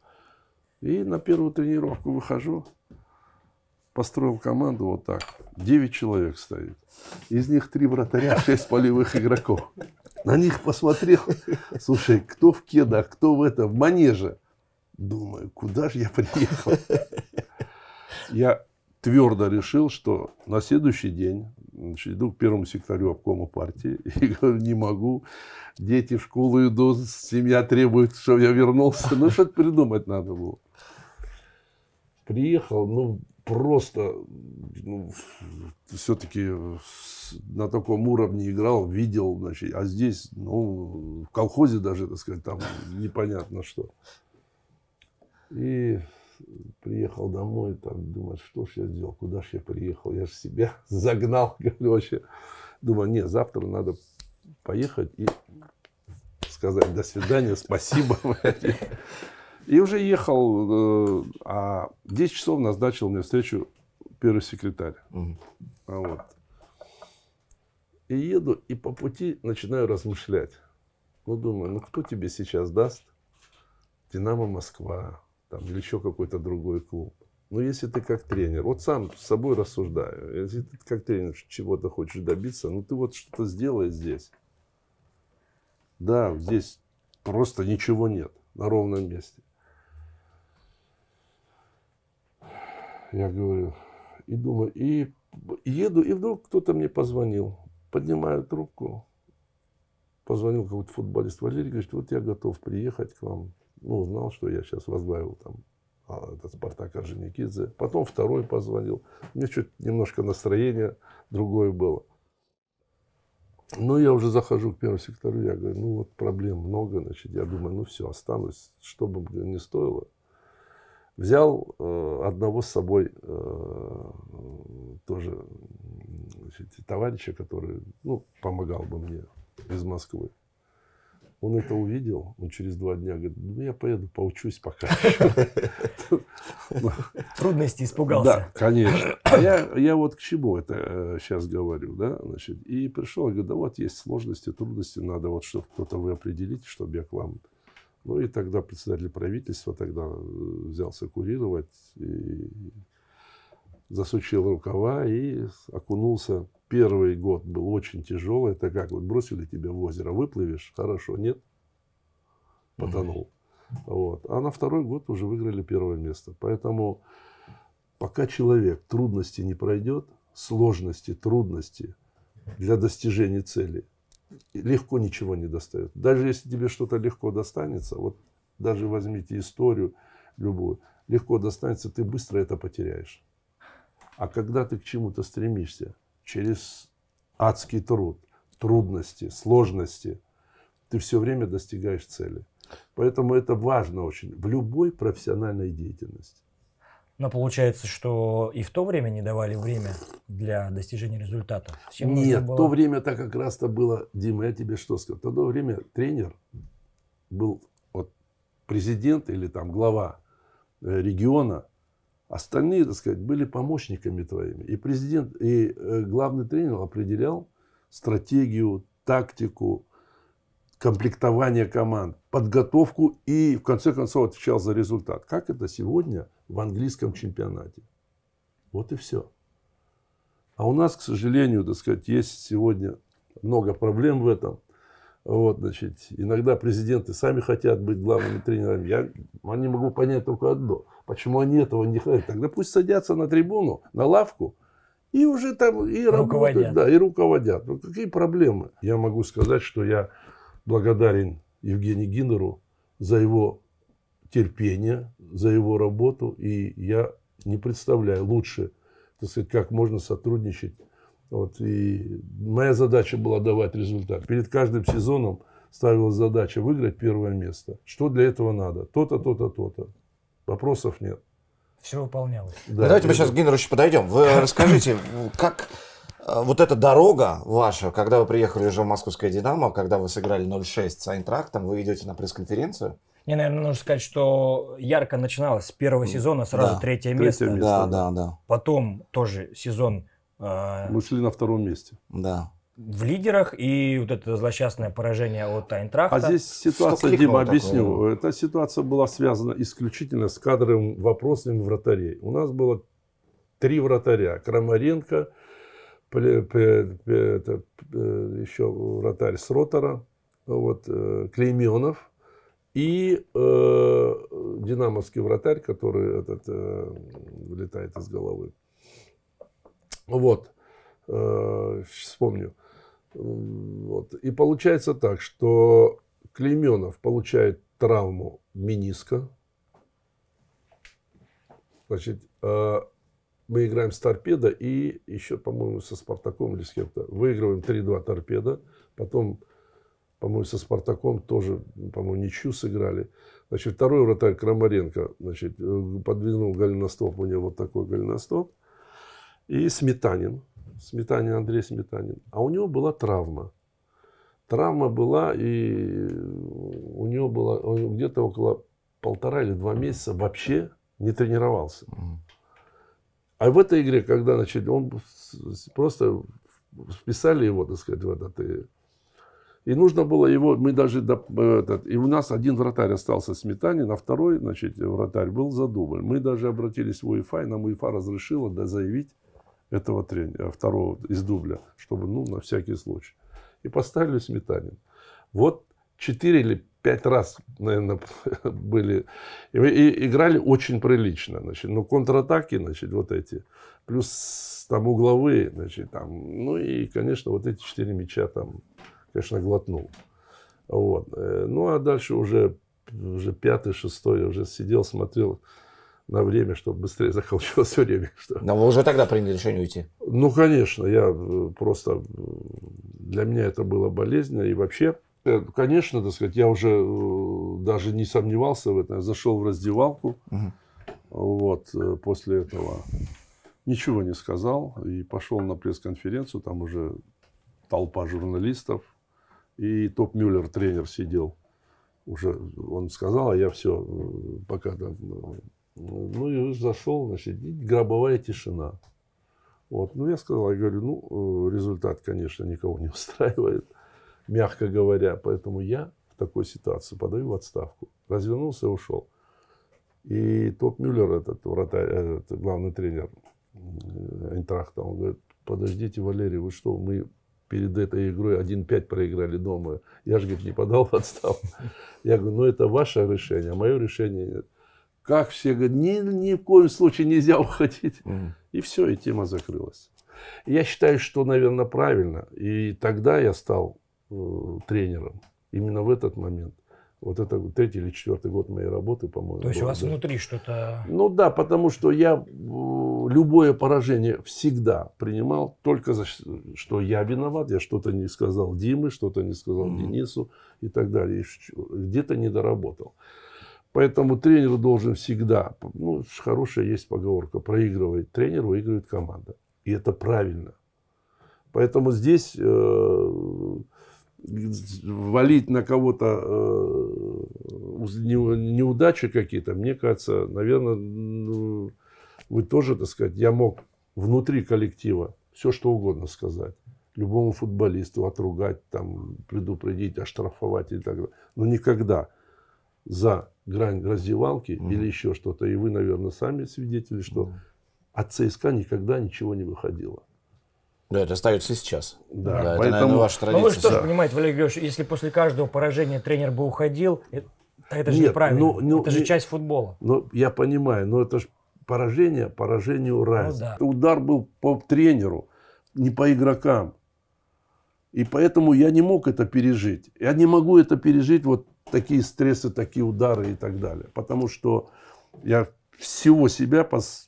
Speaker 5: И на первую тренировку выхожу, построил команду вот так. Девять человек стоит. Из них три вратаря, [laughs] шесть полевых игроков. На них посмотрел. Слушай, кто в кедах, кто в этом, в манеже. Думаю, куда же я приехал? Я твердо решил, что на следующий день значит, иду к первому секретарю обкома партии [laughs] и говорю, не могу, дети в школу идут, семья требует, чтобы я вернулся. Ну, что-то придумать надо было. Приехал, ну, просто, ну, все-таки на таком уровне играл, видел, значит, а здесь, ну, в колхозе даже, так сказать, там непонятно что. И приехал домой, там, думаю, что ж я сделал, куда ж я приехал, я же себя [laughs] загнал, [laughs] говорю. Думаю, нет, завтра надо поехать и сказать до свидания, спасибо. [laughs] И уже ехал, э, а в 10 часов назначил мне встречу первый секретарь. А вот. И еду, и по пути начинаю размышлять. Ну, думаю, ну кто тебе сейчас даст? Динамо Москва, там, или еще какой-то другой клуб. Ну, если ты как тренер, вот сам с собой рассуждаю, если ты как тренер чего-то хочешь добиться, ну, ты вот что-то сделай здесь. Да, здесь просто ничего нет на ровном месте. Я говорю, и думаю, и еду, и вдруг кто-то мне позвонил. Поднимаю трубку. Позвонил какой-то футболист Валерий, говорит, вот я готов приехать к вам. Ну, узнал, что я сейчас возглавил там а, этот Спартак Орджоникидзе. Потом второй позвонил. Мне чуть немножко настроение другое было. Ну, я уже захожу к первому сектору, я говорю, ну, вот проблем много, значит, я думаю, ну, все, останусь, что бы ни стоило. Взял э, одного с собой э, тоже значит, товарища, который ну, помогал бы мне из Москвы. Он это увидел, он через два дня говорит, ну я поеду поучусь пока. [laughs]
Speaker 3: Трудности испугался.
Speaker 5: Да, конечно. А я, я вот к чему это сейчас говорю, да, значит, и пришел, и говорю, да вот есть сложности, трудности, надо вот, чтобы кто-то вы определите, чтобы я к вам. Ну и тогда председатель правительства тогда э, взялся курировать, и засучил рукава и окунулся. Первый год был очень тяжелый. Это как вот бросили тебя в озеро, выплывешь, хорошо, нет, потонул. Вот. А на второй год уже выиграли первое место. Поэтому пока человек трудности не пройдет, сложности, трудности для достижения цели, легко ничего не достает. Даже если тебе что-то легко достанется, вот даже возьмите историю любую, легко достанется, ты быстро это потеряешь. А когда ты к чему-то стремишься, через адский труд, трудности, сложности, ты все время достигаешь цели. Поэтому это важно очень в любой профессиональной деятельности.
Speaker 3: Но получается, что и в то время не давали время для достижения результата. Нужно
Speaker 5: Нет,
Speaker 3: было-
Speaker 5: в то время-то как раз-то было, Дима, я тебе что сказал, в то время тренер был вот, президент или там глава э, региона, остальные, так сказать, были помощниками твоими. И президент, и э, главный тренер определял стратегию, тактику, комплектование команд, подготовку и, в конце концов, отвечал за результат. Как это сегодня в английском чемпионате? Вот и все. А у нас, к сожалению, так сказать, есть сегодня много проблем в этом. Вот, значит, иногда президенты сами хотят быть главными тренерами. Я не могу понять только одно. Почему они этого не хотят? Тогда пусть садятся на трибуну, на лавку, и уже там и
Speaker 3: Руководят.
Speaker 5: работают, да, и руководят. Ну, какие проблемы? Я могу сказать, что я благодарен Евгению Гиннеру за его терпение, за его работу, и я не представляю лучше, так сказать, как можно сотрудничать. Вот, и моя задача была давать результат. Перед каждым сезоном ставилась задача выиграть первое место. Что для этого надо? То-то, то-то, то-то. Вопросов нет.
Speaker 3: Все выполнялось.
Speaker 5: Да,
Speaker 4: Давайте мы
Speaker 5: это-
Speaker 4: сейчас к Гиннеру еще подойдем. Вы [coughs] расскажите, как вот эта дорога ваша, когда вы приехали уже в московское «Динамо», когда вы сыграли 0-6 с Айнтрахтом, вы идете на пресс-конференцию?
Speaker 3: Мне, наверное, нужно сказать, что ярко начиналось с первого сезона, сразу
Speaker 4: Да.
Speaker 3: третье
Speaker 5: Третье
Speaker 3: место.
Speaker 5: место.
Speaker 4: Да,
Speaker 5: да.
Speaker 4: да,
Speaker 3: Потом тоже сезон э,
Speaker 5: Мы шли на втором месте.
Speaker 4: да.
Speaker 3: в лидерах и вот это злосчастное поражение от Айнтрахта.
Speaker 5: А здесь ситуация,
Speaker 4: кликнуло
Speaker 5: Дима,
Speaker 4: такое,
Speaker 5: объясню. Эта ситуация была связана исключительно с кадровым вопросом вратарей. У нас было три вратаря. Крамаренко, это, э, еще вратарь с ротора, вот, э, Клейменов и э, динамовский вратарь, который этот, э, вылетает из головы. Вот. Э, вспомню. Вот. И получается так, что Клейменов получает травму миниска. Значит, э, мы играем с торпедо и еще, по-моему, со Спартаком или с кем-то. Выигрываем 3-2 торпедо. Потом, по-моему, со Спартаком тоже, по-моему, ничью сыграли. Значит, второй вратарь Крамаренко, значит, э, подвинул голеностоп, у него вот такой голеностоп. И Сметанин. Сметанин, Андрей Сметанин. А у него была травма. Травма была, и у него было где-то около полтора или два месяца вообще не тренировался. А в этой игре, когда значит, он просто вписали его, так сказать, в этот. И, и нужно было его, мы даже, э, этот, и у нас один вратарь остался Сметанин, а второй, значит, вратарь был за дубль. Мы даже обратились в УЕФА, и нам УЕФА разрешила да, заявить этого тренера, второго из дубля, чтобы, ну, на всякий случай. И поставили Сметанин. Вот четыре или пять раз, наверное, [laughs] были. И, и играли очень прилично. Значит, ну, контратаки, значит, вот эти. Плюс там угловые, значит, там. Ну и, конечно, вот эти четыре мяча там, конечно, глотнул. Вот. Э, Ну, а дальше уже, уже пятый, шестой, я уже сидел, смотрел на время, чтобы быстрее [laughs] закончилось время. Что...
Speaker 4: Но вы уже тогда приняли решение уйти.
Speaker 5: Ну, конечно, я э, просто... э, Для меня это было болезненно. И вообще, конечно, так сказать, я уже э, даже не сомневался в этом. Я зашел в раздевалку.
Speaker 4: Мгм.
Speaker 5: Вот, э, после этого ничего не сказал. И пошел на пресс-конференцию. Там уже толпа журналистов. И Топ Мюллер, тренер, сидел. Уже он сказал, а я все, пока там... э, Ну, и зашел, значит, гробовая тишина. Вот. Ну, я сказал, я говорю, ну, э, результат, конечно, никого не устраивает, мягко говоря. Поэтому я в такой ситуации подаю в отставку. Развернулся и ушел. И Топ Мюллер, этот, вратарь, этот главный тренер э, Айнтрахта, он говорит, подождите, Валерий, вы что, мы перед этой игрой 1-5 проиграли дома. Я же, говорит, не подал в отставку. Я говорю, ну, это ваше решение, а мое решение нет. Как все говорят, ни, ни в коем случае нельзя уходить. И все, и тема закрылась. Я считаю, что, наверное, правильно. И тогда я стал тренером. Именно в этот момент. Вот это третий или четвертый год моей работы, по-моему.
Speaker 3: То есть у
Speaker 5: был,
Speaker 3: вас
Speaker 5: да.
Speaker 3: внутри что-то...
Speaker 5: Ну да, потому что я э, любое поражение всегда принимал только за что я виноват, я что-то не сказал Диме, что-то не сказал
Speaker 4: Мгм.
Speaker 5: Денису и так далее. Где-то не доработал. Поэтому тренер должен всегда, ну, хорошая есть поговорка, проигрывает тренер, выигрывает команда. И это правильно. Поэтому здесь э, валить на кого-то э, неудачи какие-то, мне кажется, наверное, ну, вы тоже, так сказать, я мог внутри коллектива все что угодно сказать. Любому футболисту отругать, там, предупредить, оштрафовать и так далее. Но никогда за грань раздевалки
Speaker 4: Мгм.
Speaker 5: или еще что-то. И вы, наверное, сами свидетели, что от ЦСКА никогда ничего не выходило.
Speaker 4: Да, это остается и сейчас.
Speaker 5: Да,
Speaker 4: это,
Speaker 5: поэтому-
Speaker 4: наверное, ваша
Speaker 3: Ну вы
Speaker 4: традиция.
Speaker 3: же тоже понимаете, Валерий Георгиевич, если после каждого поражения тренер бы уходил, это, это же
Speaker 5: Нет,
Speaker 3: неправильно.
Speaker 5: ну- ну,
Speaker 3: это же
Speaker 5: не-
Speaker 3: часть футбола.
Speaker 5: Ну, я понимаю, но это же поражение, поражению раз.
Speaker 3: Ну да.
Speaker 5: Удар был по тренеру, не по игрокам. И поэтому я не мог это пережить. Я не могу это пережить, вот такие стрессы, такие удары и так далее. Потому что я всего себя, пос-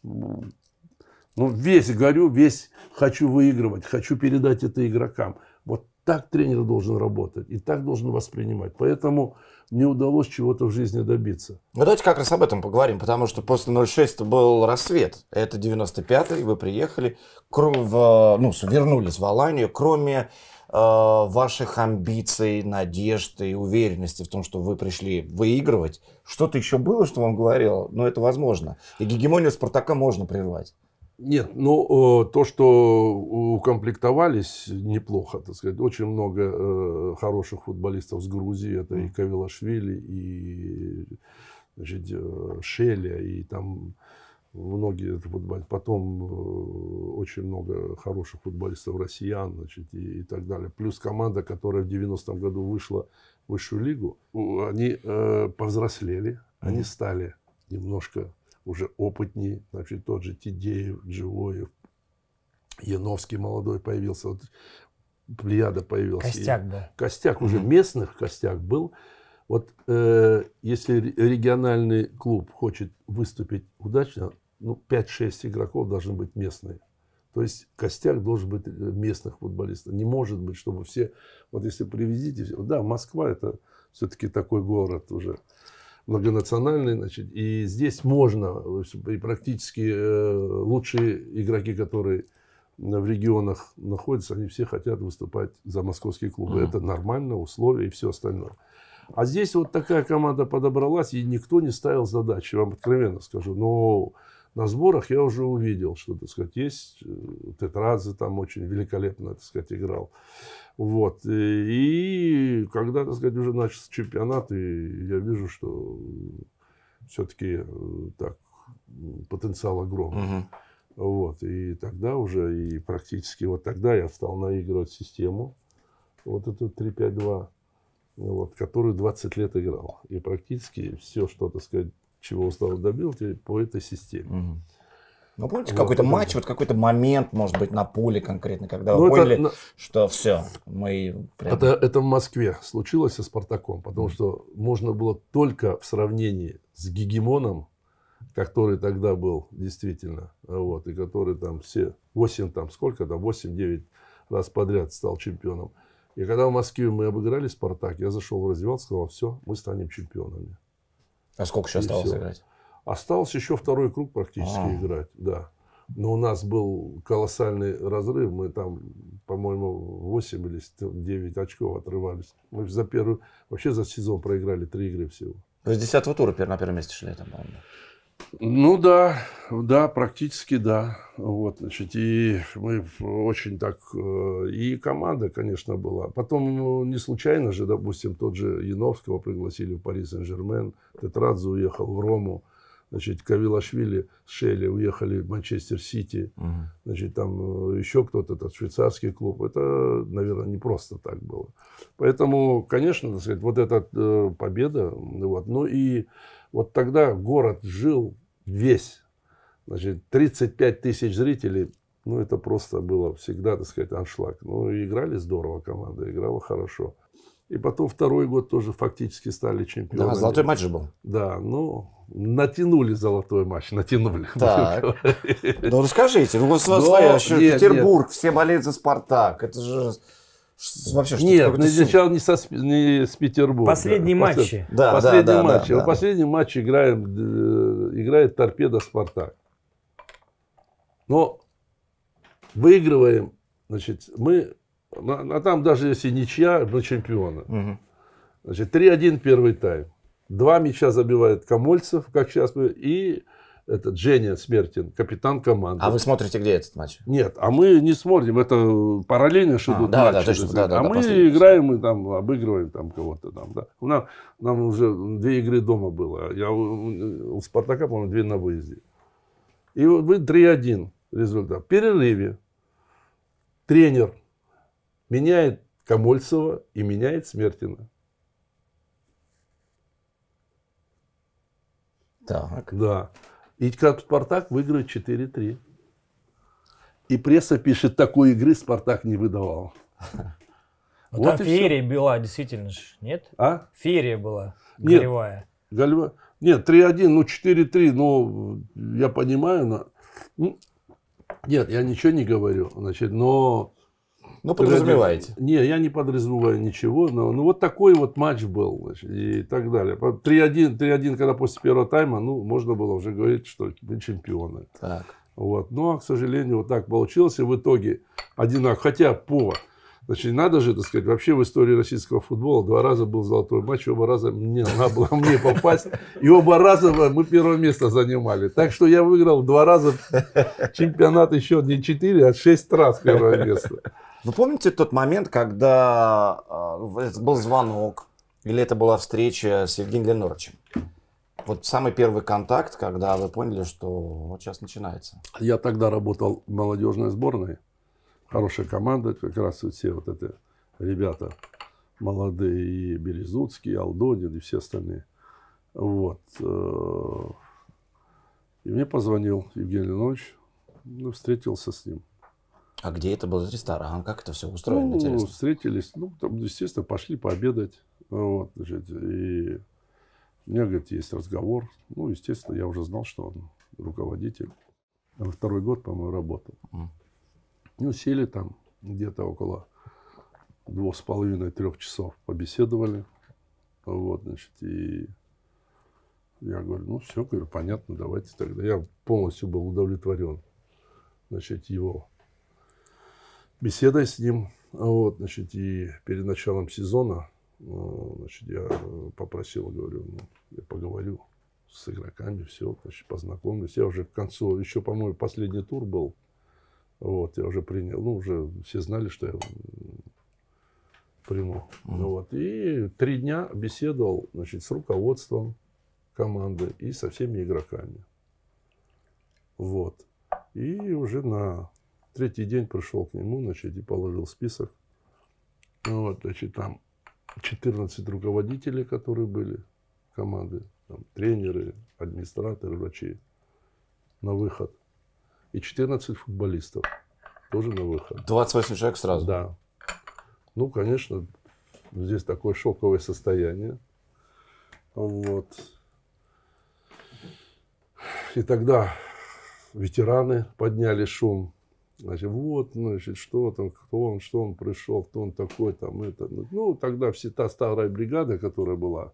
Speaker 5: ну, весь горю, весь хочу выигрывать, хочу передать это игрокам. Вот так тренер должен работать и так должен воспринимать. Поэтому мне удалось чего-то в жизни добиться.
Speaker 4: Ну, давайте как раз об этом поговорим, потому что после 06 был рассвет. Это 95-й, вы приехали, в, ну, вернулись в Аланию. Кроме э, ваших амбиций, надежд и уверенности в том, что вы пришли выигрывать, что-то еще было, что вам говорило, ну, это возможно. И гегемонию Спартака можно прервать.
Speaker 5: Нет, ну э, то, что укомплектовались неплохо, так сказать, очень много э, хороших футболистов с Грузии, это и Кавилашвили, и значит, э, Шеля, и там многие футболисты. Потом очень много хороших футболистов россиян, значит, и, и так далее. Плюс команда, которая в 90-м году вышла в высшую лигу, они э, повзрослели, они стали немножко уже опытнее, значит, тот же Тидеев, Дживоев, Яновский молодой появился, вот Плеяда появился.
Speaker 3: Костяк был.
Speaker 5: Костяк уже местных, костяк был. Вот э, если ре- региональный клуб хочет выступить удачно, ну, 5-6 игроков должны быть местные. То есть костяк должен быть э, местных футболистов. Не может быть, чтобы все... Вот если привезите... Да, Москва это все-таки такой город уже многонациональный, значит, и здесь можно, и практически э, лучшие игроки, которые в регионах находятся, они все хотят выступать за московские клубы. Это нормально, условия и все остальное. А здесь вот такая команда подобралась, и никто не ставил задачи, вам откровенно скажу. Но на сборах я уже увидел, что, так сказать, есть э, Тетрадзе там очень великолепно, так сказать, играл. Вот. И, и когда, так сказать, уже начался чемпионат, и я вижу, что все-таки так м, потенциал огромный. Вот, и тогда уже, и практически вот тогда я стал наигрывать систему, вот эту 3-5-2, вот, которую 20 лет играл. И практически все, что, так сказать, чего устал добился, по этой системе.
Speaker 4: Ну, помните
Speaker 5: Вот,
Speaker 4: какой-то матч, вот какой-то момент, может быть, на поле конкретно, когда
Speaker 5: Ну,
Speaker 4: вы
Speaker 5: это
Speaker 4: поняли,
Speaker 5: на-
Speaker 4: что все, мы прям...
Speaker 5: Это, это в Москве случилось со Спартаком, потому что можно было только в сравнении с Гегемоном, который тогда был действительно, вот, и который там все 8, там сколько там, 8-9 раз подряд стал чемпионом. И когда в Москве мы обыграли Спартак, я зашел в раздевалку, сказал, все, мы станем чемпионами.
Speaker 4: А сколько еще
Speaker 5: и
Speaker 4: осталось
Speaker 5: всё.
Speaker 4: играть?
Speaker 5: Остался еще второй круг практически
Speaker 4: А.
Speaker 5: играть, да. Но у нас был колоссальный разрыв. Мы там, по-моему, 8 или 9 очков отрывались. Мы за первый, вообще за сезон проиграли три игры всего.
Speaker 4: Вы с 10 тура на первом месте шли, там, по-моему.
Speaker 5: Ну да, да, практически да. Вот, значит, и мы очень так... э, И команда, конечно, была. Потом ну, не случайно же, допустим, тот же Яновского пригласили в Пари Сен-Жермен, Тетрадзе уехал в Рому, значит, Кавилашвили с Шелли уехали в Манчестер Сити, значит, там э, еще кто-то, этот швейцарский клуб. Это, наверное, не просто так было. Поэтому, конечно, так сказать, вот эта э, победа, вот, ну и вот тогда город жил весь. Значит, 35 тысяч зрителей, ну, это просто было всегда, так сказать, аншлаг. Ну, играли здорово команда, играла хорошо. И потом второй год тоже фактически стали чемпионами.
Speaker 4: Да, золотой матч же был.
Speaker 5: Да, ну, натянули золотой матч, натянули.
Speaker 4: Так. Ну, расскажите, ну, у вас
Speaker 5: Но-
Speaker 4: своя
Speaker 5: нет,
Speaker 4: Петербург, все болеют за Спартак. Это же вообще что-то
Speaker 5: Нет, сначала не, со, не с Петербурга.
Speaker 3: Последние
Speaker 5: Послед-
Speaker 3: матчи.
Speaker 4: Да, да,
Speaker 5: Последний
Speaker 4: да,
Speaker 5: матч.
Speaker 4: да,
Speaker 5: В
Speaker 4: да.
Speaker 5: последний матч играем, э, играет торпеда Спартак. Но выигрываем, значит, мы, а, а там даже если ничья, мы чемпионы.
Speaker 4: Мгм.
Speaker 5: Значит, 3-1 первый тайм. Два мяча забивает Комольцев, как сейчас мы, и этот Женя Смертин, капитан команды.
Speaker 4: А вы смотрите, где этот матч?
Speaker 5: Нет, а мы не смотрим, это параллельно что
Speaker 4: А,
Speaker 5: идут
Speaker 4: да, да,
Speaker 5: матчи,
Speaker 4: точно,
Speaker 5: так сказать.
Speaker 4: да, да,
Speaker 5: а
Speaker 4: да,
Speaker 5: мы
Speaker 4: последний.
Speaker 5: играем, мы там обыгрываем там кого-то там, да. У нас, нам уже две игры дома было. Я у, у Спартака, по-моему, две на выезде. И вот вы 3-1 результат. В перерыве тренер меняет Камольцева и меняет Смертина.
Speaker 4: Так.
Speaker 5: Да. И как Спартак выиграет 4-3. И пресса пишет, такой игры Спартак не выдавал.
Speaker 3: Ну, [laughs]
Speaker 5: Вот
Speaker 3: там феерия была, действительно ж, нет?
Speaker 5: А?
Speaker 3: Феерия была,
Speaker 5: Нет.
Speaker 3: голевая.
Speaker 5: Гальва... Нет, 3-1, ну 4-3, ну, я понимаю, но... ну, Нет, я ничего не говорю, значит, но...
Speaker 4: Ну, подразумеваете.
Speaker 5: Не, я не подразумеваю ничего, но ну, вот такой вот матч был, значит, и так далее. По- 3-1, 3-1, когда после первого тайма, ну, можно было уже говорить, что мы чемпионы.
Speaker 4: Так.
Speaker 5: Вот. Но, к сожалению, вот так получилось. И в итоге одинаково. Хотя по... Значит, надо же, так сказать, вообще в истории российского футбола два раза был золотой матч, оба раза мне надо было мне попасть, и оба раза мы первое место занимали. Так что я выиграл два раза чемпионат еще не четыре, а шесть раз первое место.
Speaker 4: Вы помните тот момент, когда это был звонок, или это была встреча с Евгением Леноровичем? Вот самый первый контакт, когда вы поняли, что вот сейчас начинается.
Speaker 5: Я тогда работал в молодежной сборной. Хорошая команда, как раз вот все вот эти ребята молодые, и Березуцкий, и Алдонин, и все остальные. Вот. э, И мне позвонил Евгений Леонович, ну, встретился с ним.
Speaker 4: А где это был ресторан? Как это все устроено,
Speaker 5: Ну,
Speaker 4: интересно?
Speaker 5: встретились, ну, там, естественно, пошли пообедать. Вот, значит, и у меня, говорит, есть разговор. Ну, естественно, я уже знал, что он руководитель. Он второй год, по-моему, работал. Ну, сели там где-то около двух с половиной, трех часов побеседовали. Вот, значит, и я говорю, ну, все, говорю, понятно, давайте тогда. Я полностью был удовлетворен, значит, его беседой с ним. Вот, значит, и перед началом сезона, э, значит, я э, попросил, говорю, ну, я поговорю с игроками, все, значит, познакомлюсь. Я уже к концу, еще, по-моему, последний тур был. Вот, я уже принял, ну, уже все знали, что я приму. Ну, вот, и три дня беседовал, значит, с руководством команды и со всеми игроками. Вот. И уже на третий день пришел к нему, значит, и положил список. Ну Вот, значит, там 14 руководителей, которые были команды, там, тренеры, администраторы, врачи на выход. И 14 футболистов тоже на выход.
Speaker 4: 28 человек сразу.
Speaker 5: Да. Ну, конечно, здесь такое шоковое состояние. Вот. И тогда ветераны подняли шум. Значит, вот, значит, что там, кто он, что он пришел, кто он такой, там, это. Ну, тогда вся та старая бригада, которая была,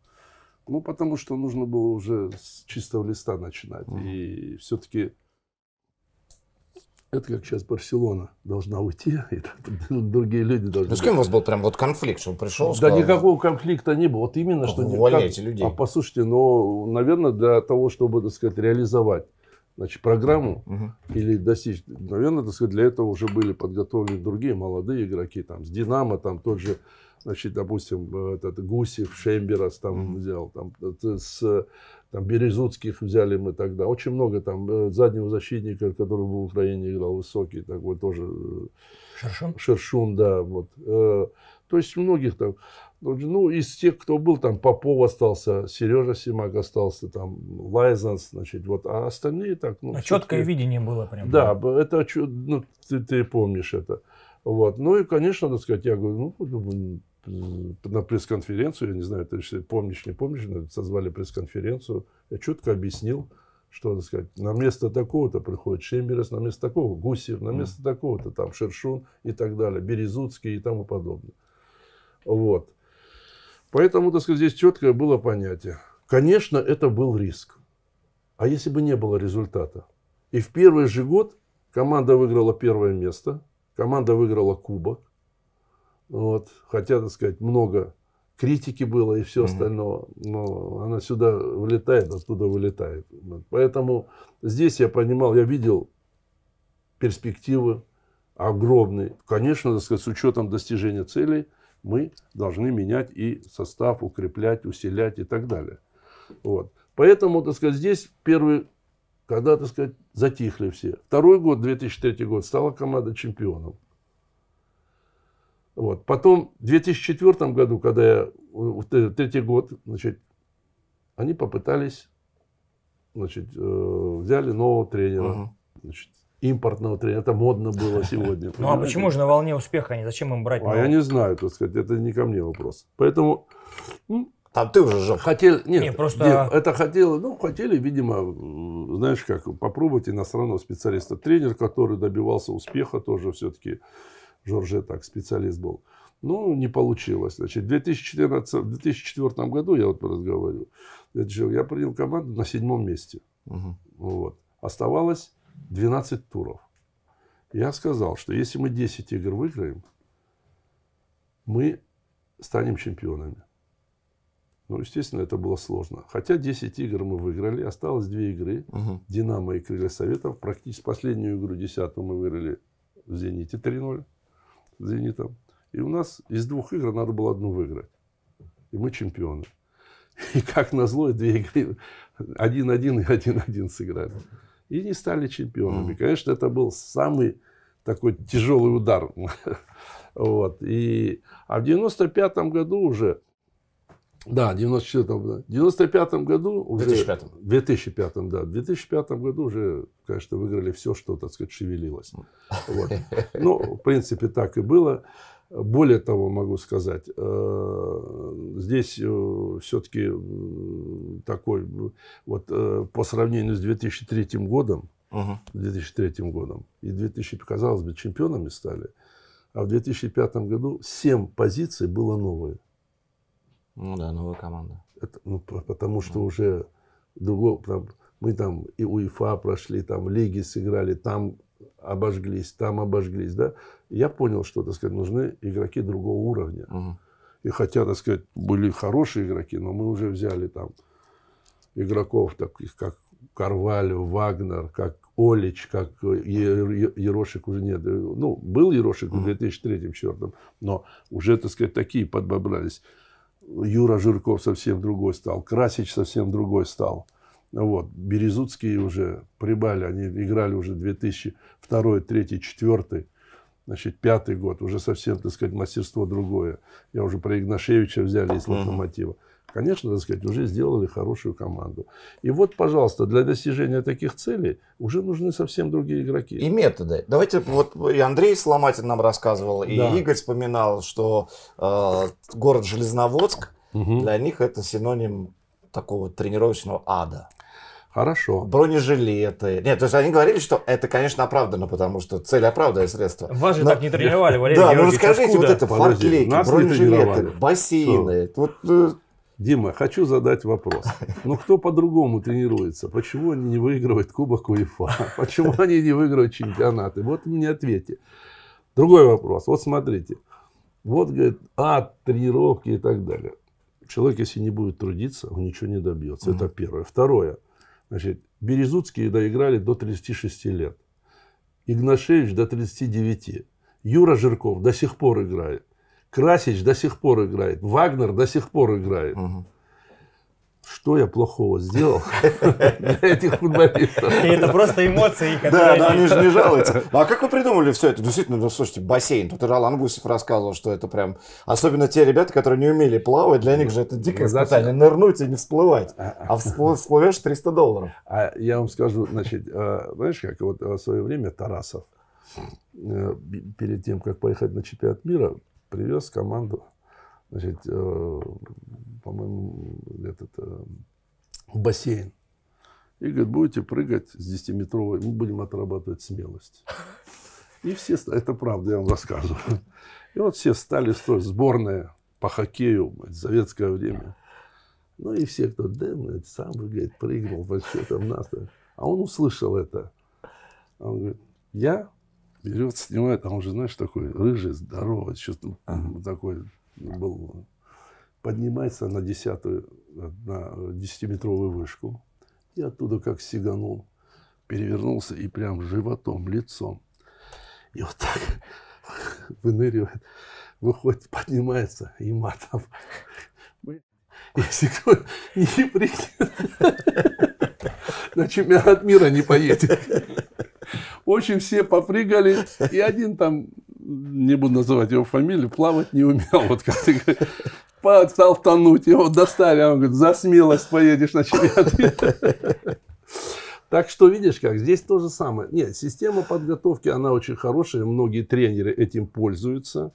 Speaker 5: ну, потому что нужно было уже с чистого листа начинать. И все-таки это как сейчас Барселона должна уйти, [laughs] и другие люди должны...
Speaker 4: Ну, с кем у вас был прям вот конфликт, что он пришел,
Speaker 5: Да
Speaker 4: сказал,
Speaker 5: никакого конфликта не было. Вот именно, что... не-
Speaker 4: Увольняйте
Speaker 5: как-
Speaker 4: людей.
Speaker 5: А послушайте, но, наверное, для того, чтобы, так сказать, реализовать значит, программу
Speaker 4: Мгм.
Speaker 5: или достичь, наверное, так сказать, для этого уже были подготовлены другие молодые игроки, там, с Динамо, там, тот же, значит, допустим, э, этот Гусев, Шемберас там взял, там, с там, Березутских взяли мы тогда. Очень много там э, заднего защитника, который в Украине играл, высокий, такой тоже э,
Speaker 3: Шершун?
Speaker 5: Шершун, да, вот. То есть многих там, ну, из тех, кто был, там Попов остался, Сережа Симак остался, там Лайзанс, значит, вот, а остальные так, ну,
Speaker 3: А четкое видение было прям.
Speaker 5: Да, это, ну, ты, ты помнишь это. Вот. Ну и, конечно, так сказать, я говорю, ну, м, на пресс-конференцию, я не знаю, ты помнишь, не помнишь, созвали пресс-конференцию, я четко объяснил, что, так сказать, на место такого-то приходит Шемберес, на место такого Гусев, на место такого-то там Шершун и так далее, Березуцкий и тому подобное. Вот. Поэтому, так сказать, здесь четкое было понятие. Конечно, это был риск. А если бы не было результата? И в первый же год команда выиграла первое место, команда выиграла кубок. Вот. Хотя, так сказать, много критики было и все остальное, но она сюда вылетает, оттуда вылетает. Поэтому здесь я понимал, я видел перспективы огромные. Конечно, так сказать, с учетом достижения целей мы должны менять и состав, укреплять, усилять и так далее. Вот. Поэтому, так сказать, здесь первый, когда, так сказать, затихли все. Второй год, 2003 год, стала команда чемпионом. Вот. Потом в 2004 году, когда я, в т- третий год, значит, они попытались, значит, э, взяли нового тренера,
Speaker 4: Мгм.
Speaker 5: значит, импортного тренера. Это модно было [laughs] сегодня.
Speaker 3: Ну а почему же на волне успеха они? Зачем им брать?
Speaker 5: А я не знаю, так сказать, это не ко мне вопрос. Поэтому ну,
Speaker 4: Там ты уже жил.
Speaker 5: хотели, нет,
Speaker 3: Не, просто-
Speaker 5: нет, это хотели, ну, хотели, видимо, знаешь как, попробовать иностранного специалиста. Тренер, который добивался успеха, тоже все-таки Жорже так, специалист был. Ну, не получилось. Значит, в 2014, в 2004 году, я вот говорю, я принял команду на седьмом месте.
Speaker 4: Мгм.
Speaker 5: Вот. Оставалось 12 туров. Я сказал, что если мы 10 игр выиграем, мы станем чемпионами. Ну, естественно, это было сложно. Хотя 10 игр мы выиграли, осталось 2 игры.
Speaker 4: Мгм.
Speaker 5: Динамо и Крылья Советов. Практически последнюю игру, десятую, мы выиграли в Зените 3-0. с Зенитом. И у нас из двух игр надо было одну выиграть. И мы чемпионы. [laughs] И как назло, две игры 1-1 и 1-1 сыграли. И не стали чемпионами. Конечно, это был самый такой тяжелый удар. [laughs] Вот. И, а в 95 году уже, да, в 94 да, в 95 году уже...
Speaker 4: 2005.
Speaker 5: В 2005, да. В 2005 году уже, конечно, выиграли все, что, так сказать, шевелилось. Вот. [laughs] Ну, в принципе, так и было. Более того, могу сказать, э, здесь все-таки такой, э, вот э, по сравнению с 2003 годом,
Speaker 4: Мгм.
Speaker 5: 2003 годом, и 2000, казалось бы, чемпионами стали, а в 2005 году 7 позиций было новые.
Speaker 4: Ну да, новая команда.
Speaker 5: Это, ну, по- потому что уже другого, там, мы там и УЕФА прошли, там лиги сыграли, там обожглись, там обожглись, да. Я понял, что, так сказать, нужны игроки другого уровня.
Speaker 4: Мгм.
Speaker 5: И хотя, так сказать, были хорошие игроки, но мы уже взяли там игроков таких, как Карвалю, Вагнер, как Олич, как э, Е- Е- Ерошик уже нет. Ну, был Ерошик в 2003-2004, но уже, так сказать, такие подбобрались. Юра Жирков совсем другой стал, Красич совсем другой стал. Вот. Березутские уже прибали, они играли уже 2002, 2003, 2004, значит, пятый год, уже совсем, так сказать, мастерство другое. Я уже про Игнашевича взяли из «Локомотива». Конечно, так сказать, уже сделали хорошую команду. И вот, пожалуйста, для достижения таких целей уже нужны совсем другие игроки.
Speaker 4: И методы. Давайте, вот и Андрей Сломатин нам рассказывал, и
Speaker 5: Да.
Speaker 4: Игорь вспоминал, что э, город Железноводск
Speaker 5: Мгм.
Speaker 4: для них это синоним такого тренировочного ада.
Speaker 5: Хорошо.
Speaker 4: Бронежилеты. Нет, то есть они говорили, что это, конечно, оправдано, потому что цель оправдывает средства.
Speaker 3: Вас же
Speaker 4: Но-
Speaker 3: так не тренировали, [laughs] Валерий
Speaker 4: Да, ну расскажите, вот это
Speaker 5: не
Speaker 4: бронежилеты, бассейны. Вот, э,
Speaker 5: Дима, хочу задать вопрос. [laughs] Ну, кто по-другому тренируется? Почему они не выигрывают Кубок УЕФА? [laughs] Почему они не выигрывают чемпионаты? Вот мне ответьте. Другой вопрос. Вот смотрите. Вот, говорит, ад, тренировки и так далее. Человек, если не будет трудиться, он ничего не добьется. Это первое. Второе. Значит, Березутские доиграли до 36 лет. Игнашевич до 39. Юра Жирков до сих пор играет. Красич до сих пор играет. Вагнер до сих пор играет.
Speaker 4: мгм.
Speaker 5: Что я плохого сделал для этих футболистов?
Speaker 3: И это просто эмоции,
Speaker 4: Да,
Speaker 3: которые...
Speaker 4: да, они же не жалуются. Ну, а как вы придумали все это? Действительно, ну, слушайте, бассейн. Тут Ролан Гусев рассказывал, что это прям... Особенно те ребята, которые не умели плавать, для них же это дикое
Speaker 5: Ну,
Speaker 4: испытание. Нырнуть и не всплывать. А вспло- всплывешь 300 долларов.
Speaker 5: А я вам скажу, значит, э, знаешь, как вот в свое время Тарасов э, перед тем, как поехать на чемпионат мира, привез команду, значит, э, по-моему, этот, э, бассейн. И говорит, будете прыгать с 10-метровой, мы будем отрабатывать смелость. И все, это правда, я вам рассказываю. И вот все стали строить сборная по хоккею в советское время. Ну и все, кто, да, ну, это сам, говорит, прыгнул, вообще там нас. А он услышал это. Он говорит, я берет, снимает, а он же, знаешь, такой рыжий, здоровый, что-то такой был. Поднимается на десятую, на десятиметровую вышку. И оттуда как сиганул, перевернулся и прям животом, лицом. И вот так [laughs] выныривает, выходит, поднимается, и матом. Если кто не придет, [laughs] на чемпионат мира не поедет. Общем, все попрыгали, и один там не буду называть его фамилию, плавать не умел. Вот как ты говоришь, стал тонуть, его достали, он говорит, за смелость поедешь на чемпионат. Так что видишь как, здесь то же самое. Нет, система подготовки, она очень хорошая, многие тренеры этим пользуются.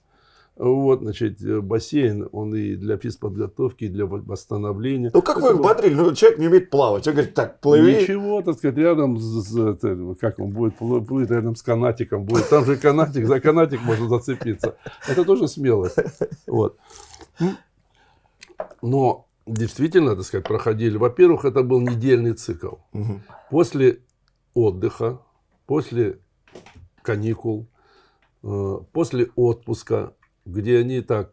Speaker 5: Вот, значит, э, бассейн, он и для физподготовки, и для восстановления.
Speaker 4: Ну как вы их бодрили? Ну человек не умеет плавать. Он говорит, так, плыви.
Speaker 5: Ничего, так сказать, рядом с, как он будет плы- плыть рядом с канатиком будет. Там же канатик, за канатик можно зацепиться. Это тоже смелость. Вот. Но действительно, так сказать, проходили. Во-первых, это был недельный цикл. После отдыха, после каникул, э, после отпуска, где они так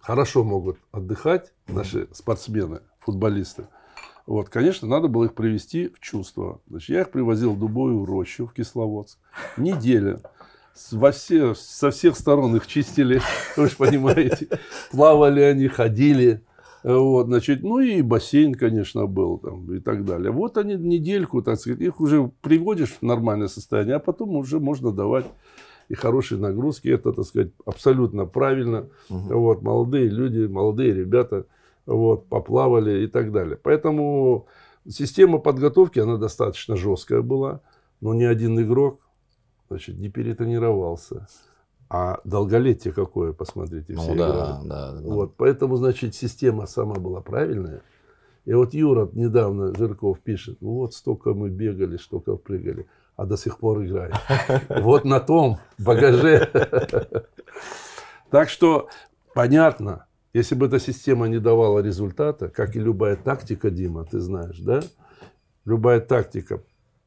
Speaker 5: хорошо могут отдыхать, наши спортсмены, футболисты, вот, конечно, надо было их привести в чувство. Значит, я их привозил в Дубовую рощу в Кисловодск. Неделя. Во все, со всех сторон их чистили, [laughs] вы же понимаете. Плавали они, ходили. Вот, значит, ну и бассейн, конечно, был там и так далее. Вот они недельку, так сказать, их уже приводишь в нормальное состояние, а потом уже можно давать и хорошие нагрузки. Это, так сказать, абсолютно правильно. Вот, молодые люди, молодые ребята вот, поплавали и так далее. Поэтому система подготовки, она достаточно жесткая была, но ни один игрок значит, не перетренировался. А долголетие какое, посмотрите, все
Speaker 4: Ну
Speaker 5: играли.
Speaker 4: да, да. да.
Speaker 5: Вот, поэтому, значит, система сама была правильная. И вот Юра недавно, Жирков, пишет, ну вот столько мы бегали, столько прыгали, а до сих пор играем. [laughs] Вот на том багаже. Так что, понятно, если бы эта система не давала результата, как и любая тактика, Дима, ты знаешь, да? Любая тактика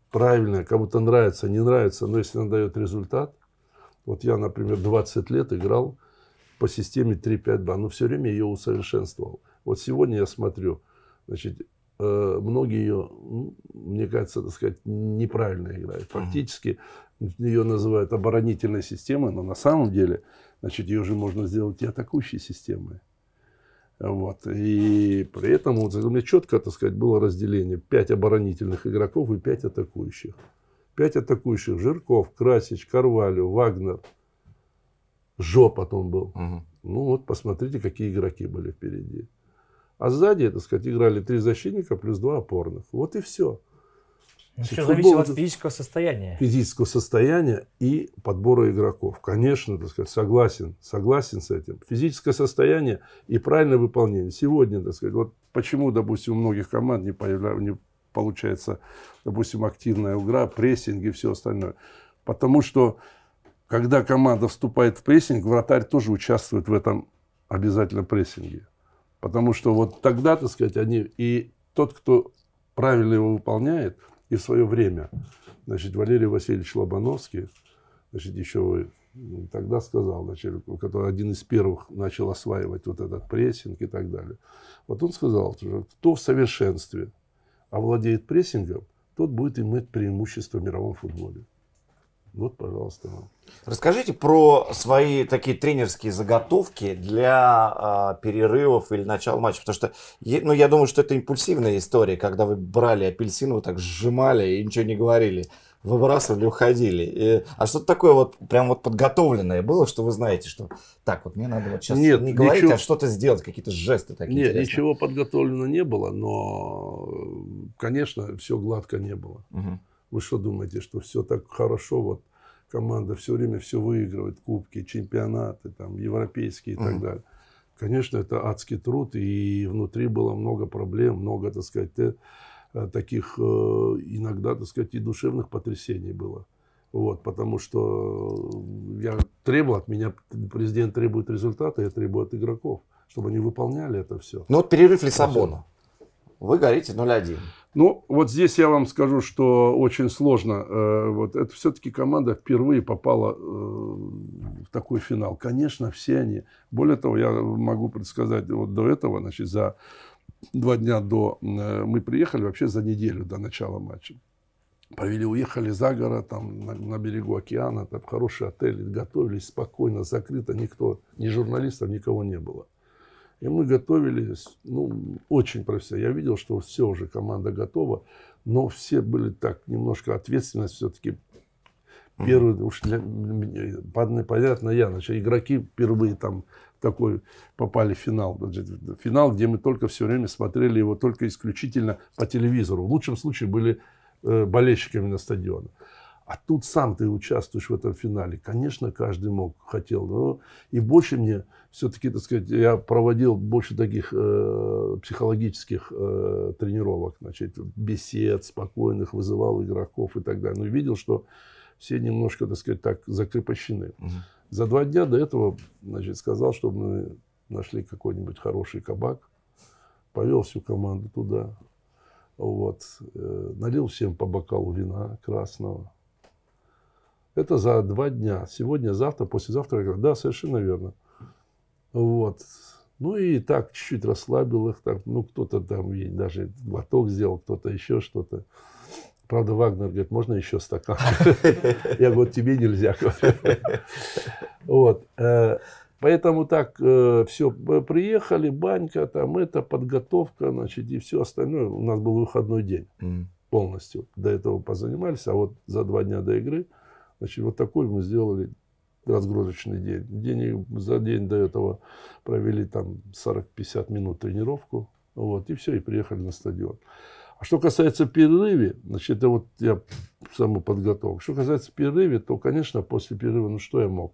Speaker 5: правильная, кому-то нравится, не нравится, но если она дает результат, вот я, например, 20 лет играл по системе 3-5-2, но все время ее усовершенствовал. Вот сегодня я смотрю, значит, многие ее, мне кажется, так сказать, неправильно играют. Фактически ее называют оборонительной системой, но на самом деле, значит, ее же можно сделать и атакующей системой. Вот. И при этом вот, у меня четко, так сказать, было разделение. Пять оборонительных игроков и пять атакующих. Пять атакующих. Жирков, Красич, Карвалю, Вагнер. Жо потом был.
Speaker 4: Мгм.
Speaker 5: Ну вот, посмотрите, какие игроки были впереди. А сзади, так сказать, играли три защитника плюс два опорных. Вот и все.
Speaker 3: Все
Speaker 5: Футбол
Speaker 3: зависит от физического состояния.
Speaker 5: Физического состояния и подбора игроков. Конечно, так сказать, согласен, согласен с этим. Физическое состояние и правильное выполнение. Сегодня, так сказать, вот почему, допустим, у многих команд не, появля... не получается, допустим, активная игра, прессинг и все остальное. Потому что, когда команда вступает в прессинг, вратарь тоже участвует в этом обязательно прессинге. Потому что вот тогда, так сказать, они... И тот, кто правильно его выполняет, и в свое время, значит, Валерий Васильевич Лобановский, значит, еще м, тогда сказал, значит, который один из первых начал осваивать вот этот прессинг и так далее. Вот он сказал, что кто в совершенстве овладеет прессингом, тот будет иметь преимущество в мировом футболе. Вот, пожалуйста, вам.
Speaker 4: Расскажите про свои такие тренерские заготовки для а, перерывов или начала матча. Потому что, ну, я думаю, что это импульсивная история, когда вы брали апельсин, вы так сжимали и ничего не говорили. Выбрасывали, уходили. И- а что-то такое вот прям вот подготовленное было, что вы знаете, что так вот мне надо вот сейчас
Speaker 5: Нет,
Speaker 4: не говорить,
Speaker 5: ничего.
Speaker 4: а что-то сделать, какие-то жесты такие
Speaker 5: Нет,
Speaker 4: интересные.
Speaker 5: ничего подготовлено не было, но, конечно, все гладко не было.
Speaker 4: Мгм.
Speaker 5: Вы что думаете, что все так хорошо, вот команда все время все выигрывает, кубки, чемпионаты, там, европейские и так
Speaker 4: Мгм.
Speaker 5: далее. Конечно, это адский труд, и внутри было много проблем, много, так сказать, э, таких э, иногда, так сказать, и душевных потрясений было. Вот, потому что э, я требовал от меня, президент требует результата, я требую от игроков, чтобы они выполняли это все.
Speaker 4: Ну вот перерыв Лиссабона. Вы горите 0-1.
Speaker 5: Ну, вот здесь я вам скажу, что очень сложно. Э, Вот это все-таки команда впервые попала э, в такой финал. Конечно, все они. Более того, я могу предсказать, вот до этого, значит, за два дня до э, мы приехали вообще за неделю до начала матча. Провели, уехали за город, там, на, на берегу океана, там хороший отель, готовились спокойно, закрыто, никто, ни журналистов, никого не было. И мы готовились, ну, очень профессионально. Я видел, что все уже, команда готова, но все были так, немножко ответственность все-таки Первый, уж для понятно, я, значит, игроки впервые там такой попали в финал. Значит, финал, где мы только все время смотрели его только исключительно по телевизору. В лучшем случае были э, болельщиками на стадионе. А тут сам ты участвуешь в этом финале. Конечно, каждый мог, хотел. Но и больше мне все-таки, так сказать, я проводил больше таких э, психологических э, тренировок, значит, бесед спокойных, вызывал игроков и так далее. Но видел, что все немножко, так сказать, так закрепощены. За два дня до этого, значит, сказал, чтобы мы нашли какой-нибудь хороший кабак, повел всю команду туда, вот, э, налил всем по бокалу вина красного. Это за два дня. Сегодня, завтра, послезавтра. Я говорю, да, совершенно верно. Вот. Ну и так чуть-чуть расслабил их. Так, ну, кто-то там и даже глоток сделал, кто-то еще что-то. Правда, Вагнер говорит, можно еще стакан? Я говорю, тебе нельзя. Вот. э, Поэтому так все, приехали, банька, там это, подготовка, значит, и все остальное. У нас был выходной день полностью. До этого позанимались, а вот за два дня до игры, значит, вот такой мы сделали разгрузочный день. день за день до этого провели там 40-50 минут тренировку, вот, и все, и приехали на стадион. А что касается перерыве, значит, это вот я саму подготовку. Что касается перерыве, то, конечно, после перерыва, ну что я мог?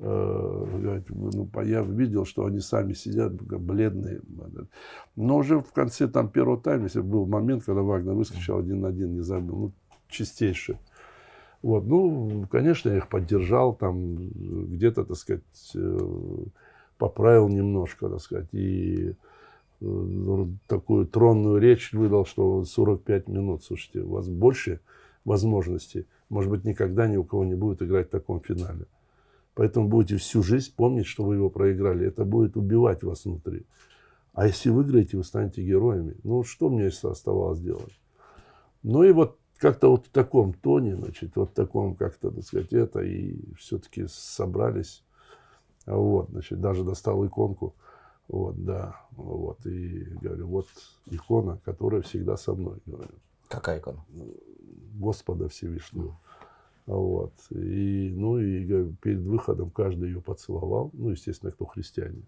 Speaker 5: Э, ну, я видел, что они сами сидят бледные. Но уже в конце там первого тайма, если был момент, когда Вагнер выскочил один на один, не забил, ну, чистейший. Вот, ну, конечно, я их поддержал, там, где-то, так сказать, э, поправил немножко, так сказать, и э, такую тронную речь выдал, что 45 минут, слушайте, у вас больше возможностей, может быть, никогда ни у кого не будет играть в таком финале. Поэтому будете всю жизнь помнить, что вы его проиграли. Это будет убивать вас внутри. А если выиграете, вы станете героями. Ну, что мне оставалось делать? Ну и вот как-то вот в таком тоне, значит, вот в таком как-то, так сказать, это, и все-таки собрались. Вот, значит, даже достал иконку. Вот, да, вот, и говорю, вот икона, которая всегда со мной, говорю.
Speaker 4: Какая икона?
Speaker 5: Господа Всевышнего. Вот. И, ну, и говорю, перед выходом каждый ее поцеловал. Ну, естественно, кто христиане.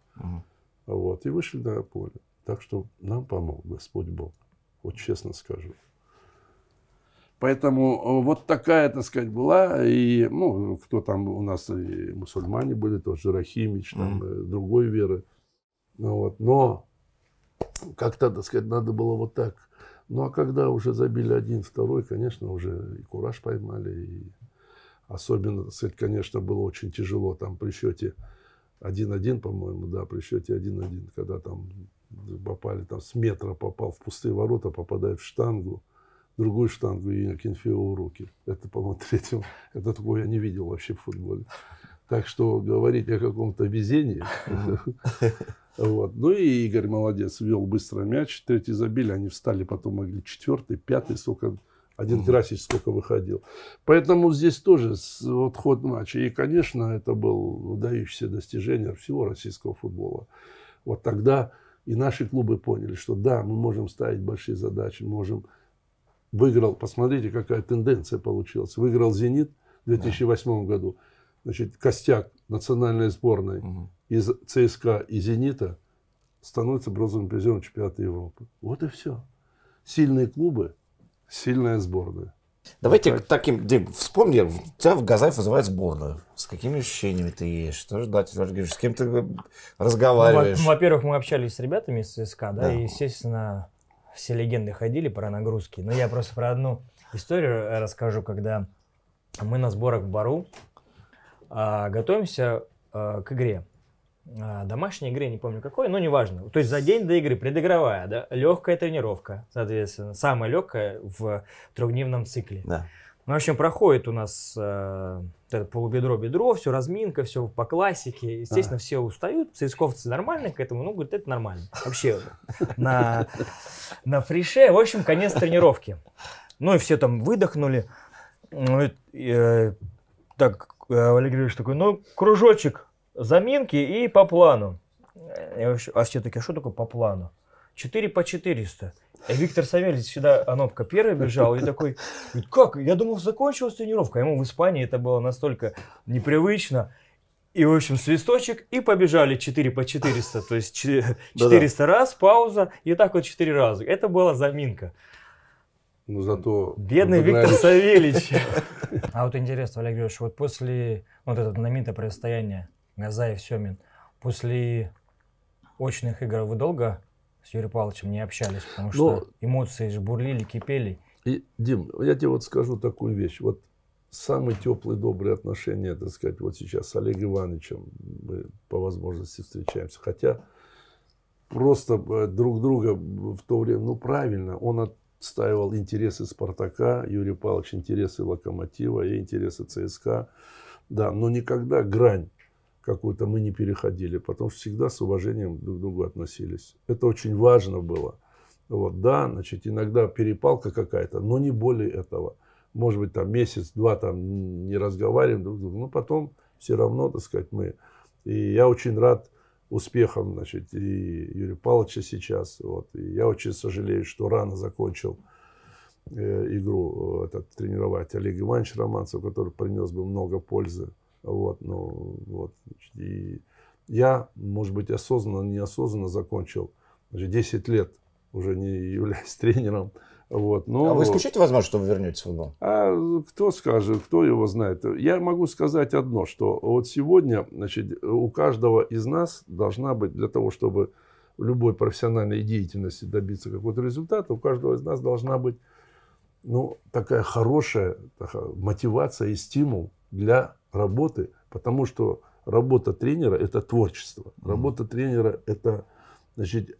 Speaker 5: Вот. И вышли на поле. Так что нам помог Господь Бог. Вот честно скажу. Поэтому э, вот такая, так сказать, была. И, ну, кто там у нас и мусульмане были, тот же Рахимич, там, э, другой веры. Ну, вот. Но как-то, так сказать, надо было вот так. Ну, а когда уже забили один, второй, конечно, уже и кураж поймали. И особенно, так сказать, конечно, было очень тяжело там при счете 1-1, по-моему, да, при счете 1-1, когда там попали, там с метра попал в пустые ворота, попадает в штангу, другую штангу и Акинфееву в руки. Это, по-моему, [laughs] третьем. Это такого я не видел вообще в футболе. Так что говорить о каком-то везении. [laughs] Вот. Ну и Игорь молодец, вел быстро мяч. Третий забили, они встали, потом могли четвертый, пятый, сколько, один Красич сколько выходил. Поэтому здесь тоже вот ход матча. И, конечно, это был выдающееся достижение всего российского футбола. Вот тогда и наши клубы поняли, что да, мы можем ставить большие задачи, можем выиграл, посмотрите, какая тенденция получилась. Выиграл «Зенит» в 2008 году. Значит, костяк национальной сборной из ЦСКА и «Зенита» становится бронзовым призером чемпионата Европы. Вот и все. Сильные клубы, сильная сборная.
Speaker 4: Давайте
Speaker 5: Так.
Speaker 4: к таким, Дим, вспомни, тебя в Газаев вызывает сборную. С какими ощущениями ты едешь? Что ждать? С кем ты
Speaker 3: Ну, во-
Speaker 4: разговариваешь?
Speaker 3: ну, во-первых, мы общались с ребятами из ЦСКА, да,
Speaker 4: Да.
Speaker 3: и, естественно, все легенды ходили про нагрузки. Но я просто про одну историю расскажу, когда мы на сборах в Бару а, готовимся а, к игре. А, домашней игре, не помню какой, но неважно. То есть за день до игры, предыгровая, да, легкая тренировка, соответственно, самая легкая в трехдневном цикле.
Speaker 4: Да.
Speaker 3: Ну, в общем, проходит у нас э, полубедро-бедро, все разминка, все по классике. Естественно, все устают, цисковцы нормально к этому, ну, говорят, это нормально. Вообще [laughs] на, на фрише, в общем, конец тренировки. Ну, и все там выдохнули. Ну, э, так, э, Валерий Григорьевич такой, ну, кружочек, заминки и по плану. Я вообще- а все таки а что такое по плану? 4 по 400. И Виктор Савельевич сюда, Анопка, первый бежал, и такой, как? Я думал, закончилась тренировка. А ему в Испании это было настолько непривычно. И, в общем, свисточек, и побежали 4 по 400. То есть че- 400 раз, пауза, и так вот 4 раза. Это была заминка.
Speaker 5: Но зато...
Speaker 3: Бедный. Виктор Савельевич. [laughs] А вот интересно, Олег Георгиевич, вот после вот этого знаменитого противостояния Газаев Семин, после очных игр вы долго с Юрием Павловичем не общались? Потому что
Speaker 5: Ну,
Speaker 3: эмоции же бурлили, кипели.
Speaker 5: И, Дим, я тебе вот скажу такую вещь. Вот самые теплые, добрые отношения, так сказать, вот сейчас с Олегом Ивановичем мы по возможности встречаемся. Хотя просто э, друг друга в то время, ну правильно, он отстаивал интересы Спартака, Юрий Павлович интересы Локомотива, я интересы ЦСКА. Да, но никогда грань какую-то мы не переходили, потому что всегда с уважением друг к другу относились. Это очень важно было. Вот, да, значит, иногда перепалка какая-то, но не более этого. Может быть, там месяц-два там не разговариваем друг с другом, но потом все равно, так сказать, мы. И я очень рад успехам, значит, и Юрия Павловича сейчас. Вот. И я очень сожалею, что рано закончил э, игру э, этот, тренировать Олег Иванович Романцев, который принес бы много пользы. Вот, ну, вот, значит, и я, может быть, осознанно, неосознанно закончил. Значит, 10 лет уже не являюсь [laughs] тренером. Вот, но...
Speaker 4: А вы исключите возможность, что вы вернетесь в футбол?
Speaker 5: А кто скажет, кто его знает? Я могу сказать одно, что вот сегодня, значит, у каждого из нас должна быть для того, чтобы в любой профессиональной деятельности добиться какого-то результата, у каждого из нас должна быть ну, такая хорошая такая мотивация и стимул для работы, потому что работа тренера – это творчество. Работа тренера – это, значит,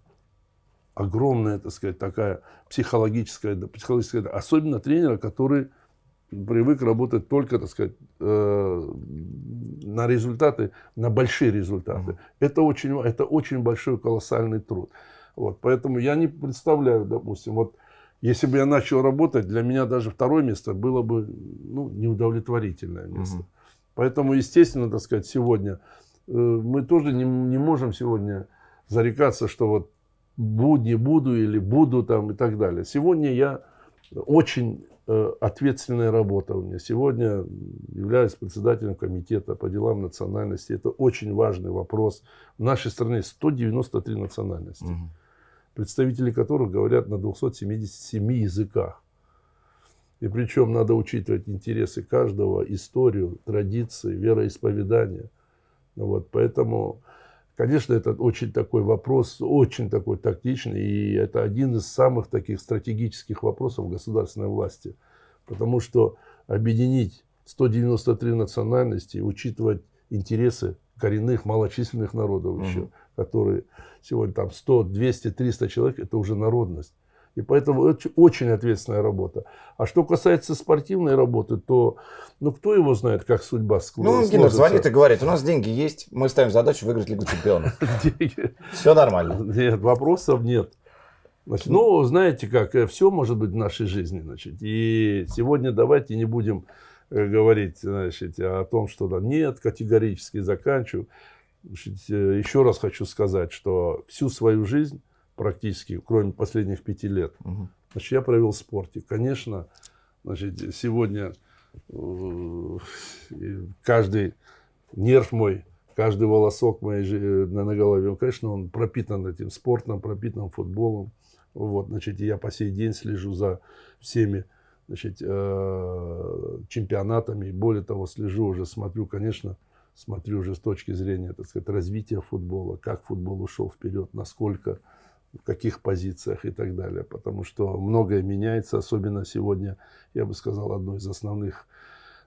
Speaker 5: огромная, так сказать, такая психологическая, психологическая, особенно тренера, который привык работать только, так сказать, э, на результаты, на большие результаты. Это очень, это очень большой колоссальный труд. Вот, поэтому я не представляю, допустим, вот если бы я начал работать, для меня даже второе место было бы ну, неудовлетворительное место. Поэтому, естественно, так сказать, сегодня э, мы тоже не, не можем сегодня зарекаться, что вот буду, не буду или буду там и так далее. Сегодня я очень э, ответственная работа у меня. Сегодня являюсь председателем комитета по делам национальности. Это очень важный вопрос. В нашей стране 193 национальности, представители которых говорят на 277 языках. И причем надо учитывать интересы каждого, историю, традиции, вероисповедание. Вот, поэтому, конечно, это очень такой вопрос, очень такой тактичный, и это один из самых таких стратегических вопросов государственной власти. Потому что объединить 193 национальности, учитывать интересы коренных малочисленных народов еще, которые сегодня там 100, 200, 300 человек, это уже народность. И поэтому это очень ответственная работа. А что касается спортивной работы, то ну кто его знает, как судьба скло-
Speaker 4: Ну, Гиннер звонит и говорит, у нас деньги есть, мы ставим задачу выиграть Лигу Чемпионов. [laughs] Все нормально.
Speaker 5: Нет, вопросов нет. Значит, ну, знаете как, все может быть в нашей жизни. Значит, и сегодня давайте не будем э, говорить значит, о том, что да, нет, категорически заканчиваю. Значит, э, еще раз хочу сказать, что всю свою жизнь практически, кроме последних пяти лет, значит, я провел в спорте. Конечно, значит, сегодня э, каждый нерв мой, каждый волосок моей жи- на, голове, он, конечно, он пропитан этим спортом, пропитан футболом. Вот, значит, я по сей день слежу за всеми значит, э, чемпионатами. И более того, слежу уже, смотрю, конечно, смотрю уже с точки зрения, так сказать, развития футбола, как футбол ушел вперед, насколько, в каких позициях и так далее. Потому что многое меняется, особенно сегодня, я бы сказал, одно из основных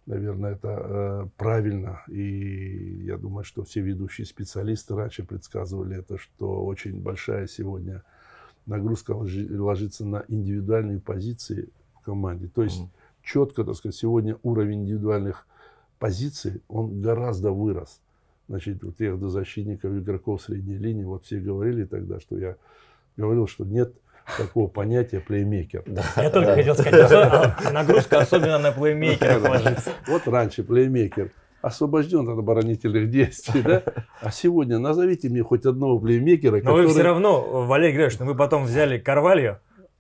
Speaker 5: наверное, это э, правильно. И я думаю, что все ведущие специалисты раньше предсказывали это, что очень большая сегодня нагрузка ложи- ложится на индивидуальные позиции в команде. То есть четко, так сказать, сегодня уровень индивидуальных позиций, он гораздо вырос. Значит, вот тех до защитников, игроков средней линии, вот все говорили тогда, что я говорил, что нет такого понятия плеймейкер.
Speaker 3: Я только хотел сказать, [laughs] нагрузка особенно на плеймейкеров ложится.
Speaker 5: Вот раньше плеймейкер освобожден от оборонительных действий, да? А сегодня назовите мне хоть одного плеймейкера,
Speaker 3: Но вы все равно, Валерий Григорьевич, ну вы потом взяли Карвалью,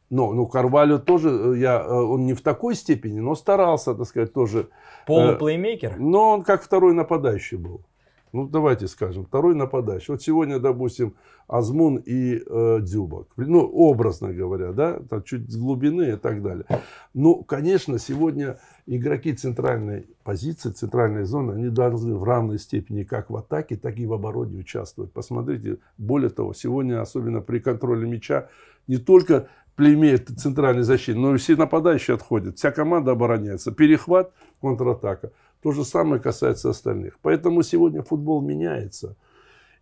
Speaker 5: Но, ну, Карвалю тоже, э, я, э, он не в такой степени, но старался, так сказать, тоже.
Speaker 3: Полуплеймейкер?
Speaker 5: Но он как второй нападающий был. Ну, давайте скажем, второй нападающий. Вот сегодня, допустим, Азмун и э, Дзюба. Ну, образно говоря, да, там чуть с глубины и так далее. Ну, конечно, сегодня игроки центральной позиции, центральной зоны, они должны в равной степени как в атаке, так и в обороне участвовать. Посмотрите, более того, сегодня, особенно при контроле мяча, не только племеет центральной защиты, но и все нападающие отходят. Вся команда обороняется. Перехват, контратака. То же самое касается остальных. Поэтому сегодня футбол меняется.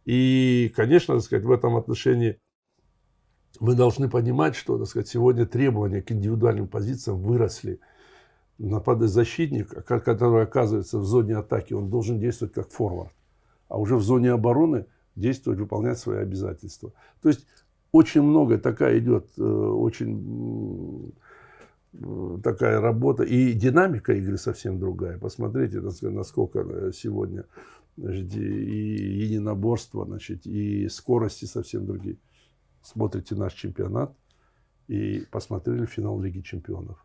Speaker 5: И, конечно, так сказать, в этом отношении мы должны понимать, что так сказать, сегодня требования к индивидуальным позициям выросли. Нападать защитник, который оказывается в зоне атаки, он должен действовать как форвард. А уже в зоне обороны действовать, выполнять свои обязательства. То есть очень много такая идет, э, очень такая работа. И динамика игры совсем другая. Посмотрите, насколько э, сегодня значит, и единоборство, значит, и скорости совсем другие. Смотрите наш чемпионат и посмотрели финал Лиги Чемпионов.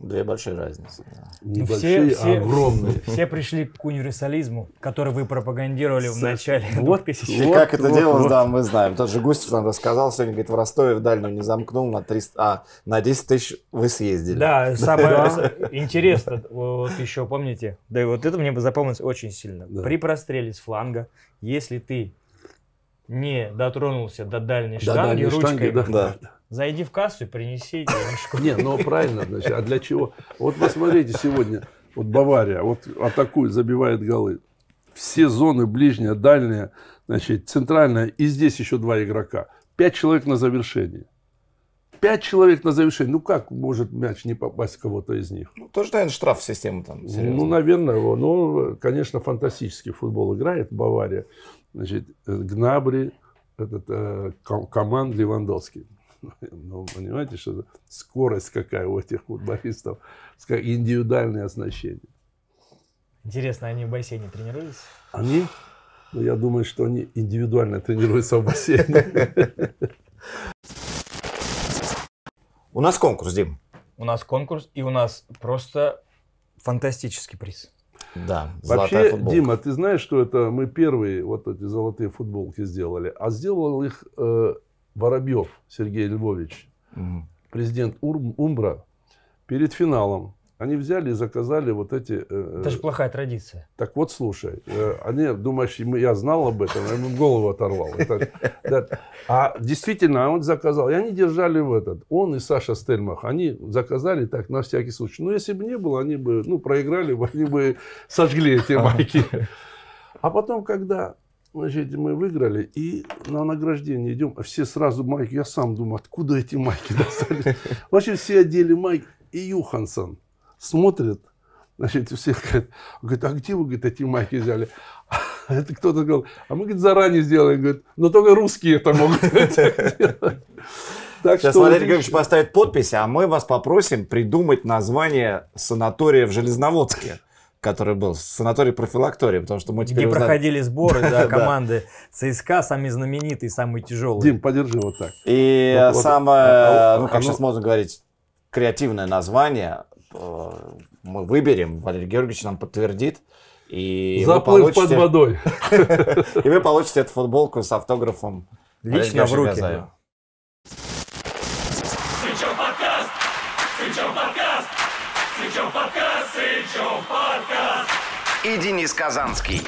Speaker 4: Две большие разницы.
Speaker 3: Ну, все, все, огромные. [laughs] Все пришли к универсализму, который вы пропагандировали в начале. [laughs]
Speaker 4: Вот, и как это делалось, да, мы знаем. Тот же Густев нам рассказал сегодня, говорит, в Ростове в дальнюю не замкнул, на 300, а, на 10 тысяч вы съездили.
Speaker 3: Да, самое интересное, вот еще помните, да и вот это мне бы запомнилось очень сильно. При простреле с фланга, если ты не дотронулся до дальней штанги ручкой, да. Зайди в кассу и принеси денежку.
Speaker 5: Не, ну правильно, значит, а для чего? Вот посмотрите сегодня, вот Бавария, вот атакует, забивает голы. Все зоны, ближняя, дальняя, значит, центральная, и здесь еще два игрока. Пять человек на завершении. Пять человек на завершении. Ну как может мяч не попасть в кого-то из них?
Speaker 4: Ну, тоже, наверное, штраф системы там.
Speaker 5: Серьезно. Ну, наверное, его. Ну, конечно, фантастический футбол играет Бавария. Значит, Гнабри, этот, э, команд Левандовский. [laughs] Ну, понимаете, что скорость какая у этих футболистов, индивидуальное оснащение.
Speaker 3: Интересно, они в бассейне тренируются?
Speaker 5: Они? Ну, я думаю, что они индивидуально тренируются в бассейне. [laughs]
Speaker 4: У нас конкурс, Дим.
Speaker 3: У нас конкурс, и у нас просто фантастический приз.
Speaker 4: Да,
Speaker 5: Вообще, футболка. Дима, ты знаешь, что это мы первые вот эти золотые футболки сделали, а сделал их э, Воробьев Сергей Львович, угу. президент Умбра, перед финалом они взяли и заказали вот эти...
Speaker 3: Э, Это же плохая традиция.
Speaker 5: Так вот, слушай, э, они, думаешь, я знал об этом, я ему голову оторвал. Это, да. А действительно, он заказал. И они держали в этот. Он и Саша Стельмах, они заказали так на всякий случай. Но если бы не было, они бы, ну, проиграли бы, они бы сожгли эти [laughs] майки. А потом, когда Значит, мы выиграли, и на награждение идем, а все сразу майки. Я сам думаю, откуда эти майки [laughs] достали. Вообще все одели майки. И Юхансон смотрит, значит, все говорят, говорит, а где вы, говорит, эти майки взяли? [laughs] Это кто-то говорил, а мы, говорит, заранее сделаем. Говорит, но только русские это могут [laughs] делать.
Speaker 4: Так Сейчас что Валерий Георгиевич поставит подпись, а мы вас попросим придумать название санатория в Железноводске который был, санаторий профилактория, потому что мы теперь
Speaker 3: Где узнали... проходили сборы, [laughs] да, команды ЦСКА, самые знаменитые, самые тяжелые.
Speaker 5: Дим, подержи вот так.
Speaker 4: И самое, ну, как сейчас можно говорить, креативное название э, мы выберем, Валерий Георгиевич нам подтвердит. И
Speaker 5: Заплыв получите... под водой. [laughs]
Speaker 4: И вы получите эту футболку с автографом
Speaker 3: Лично в руки.
Speaker 2: И Денис Казанский.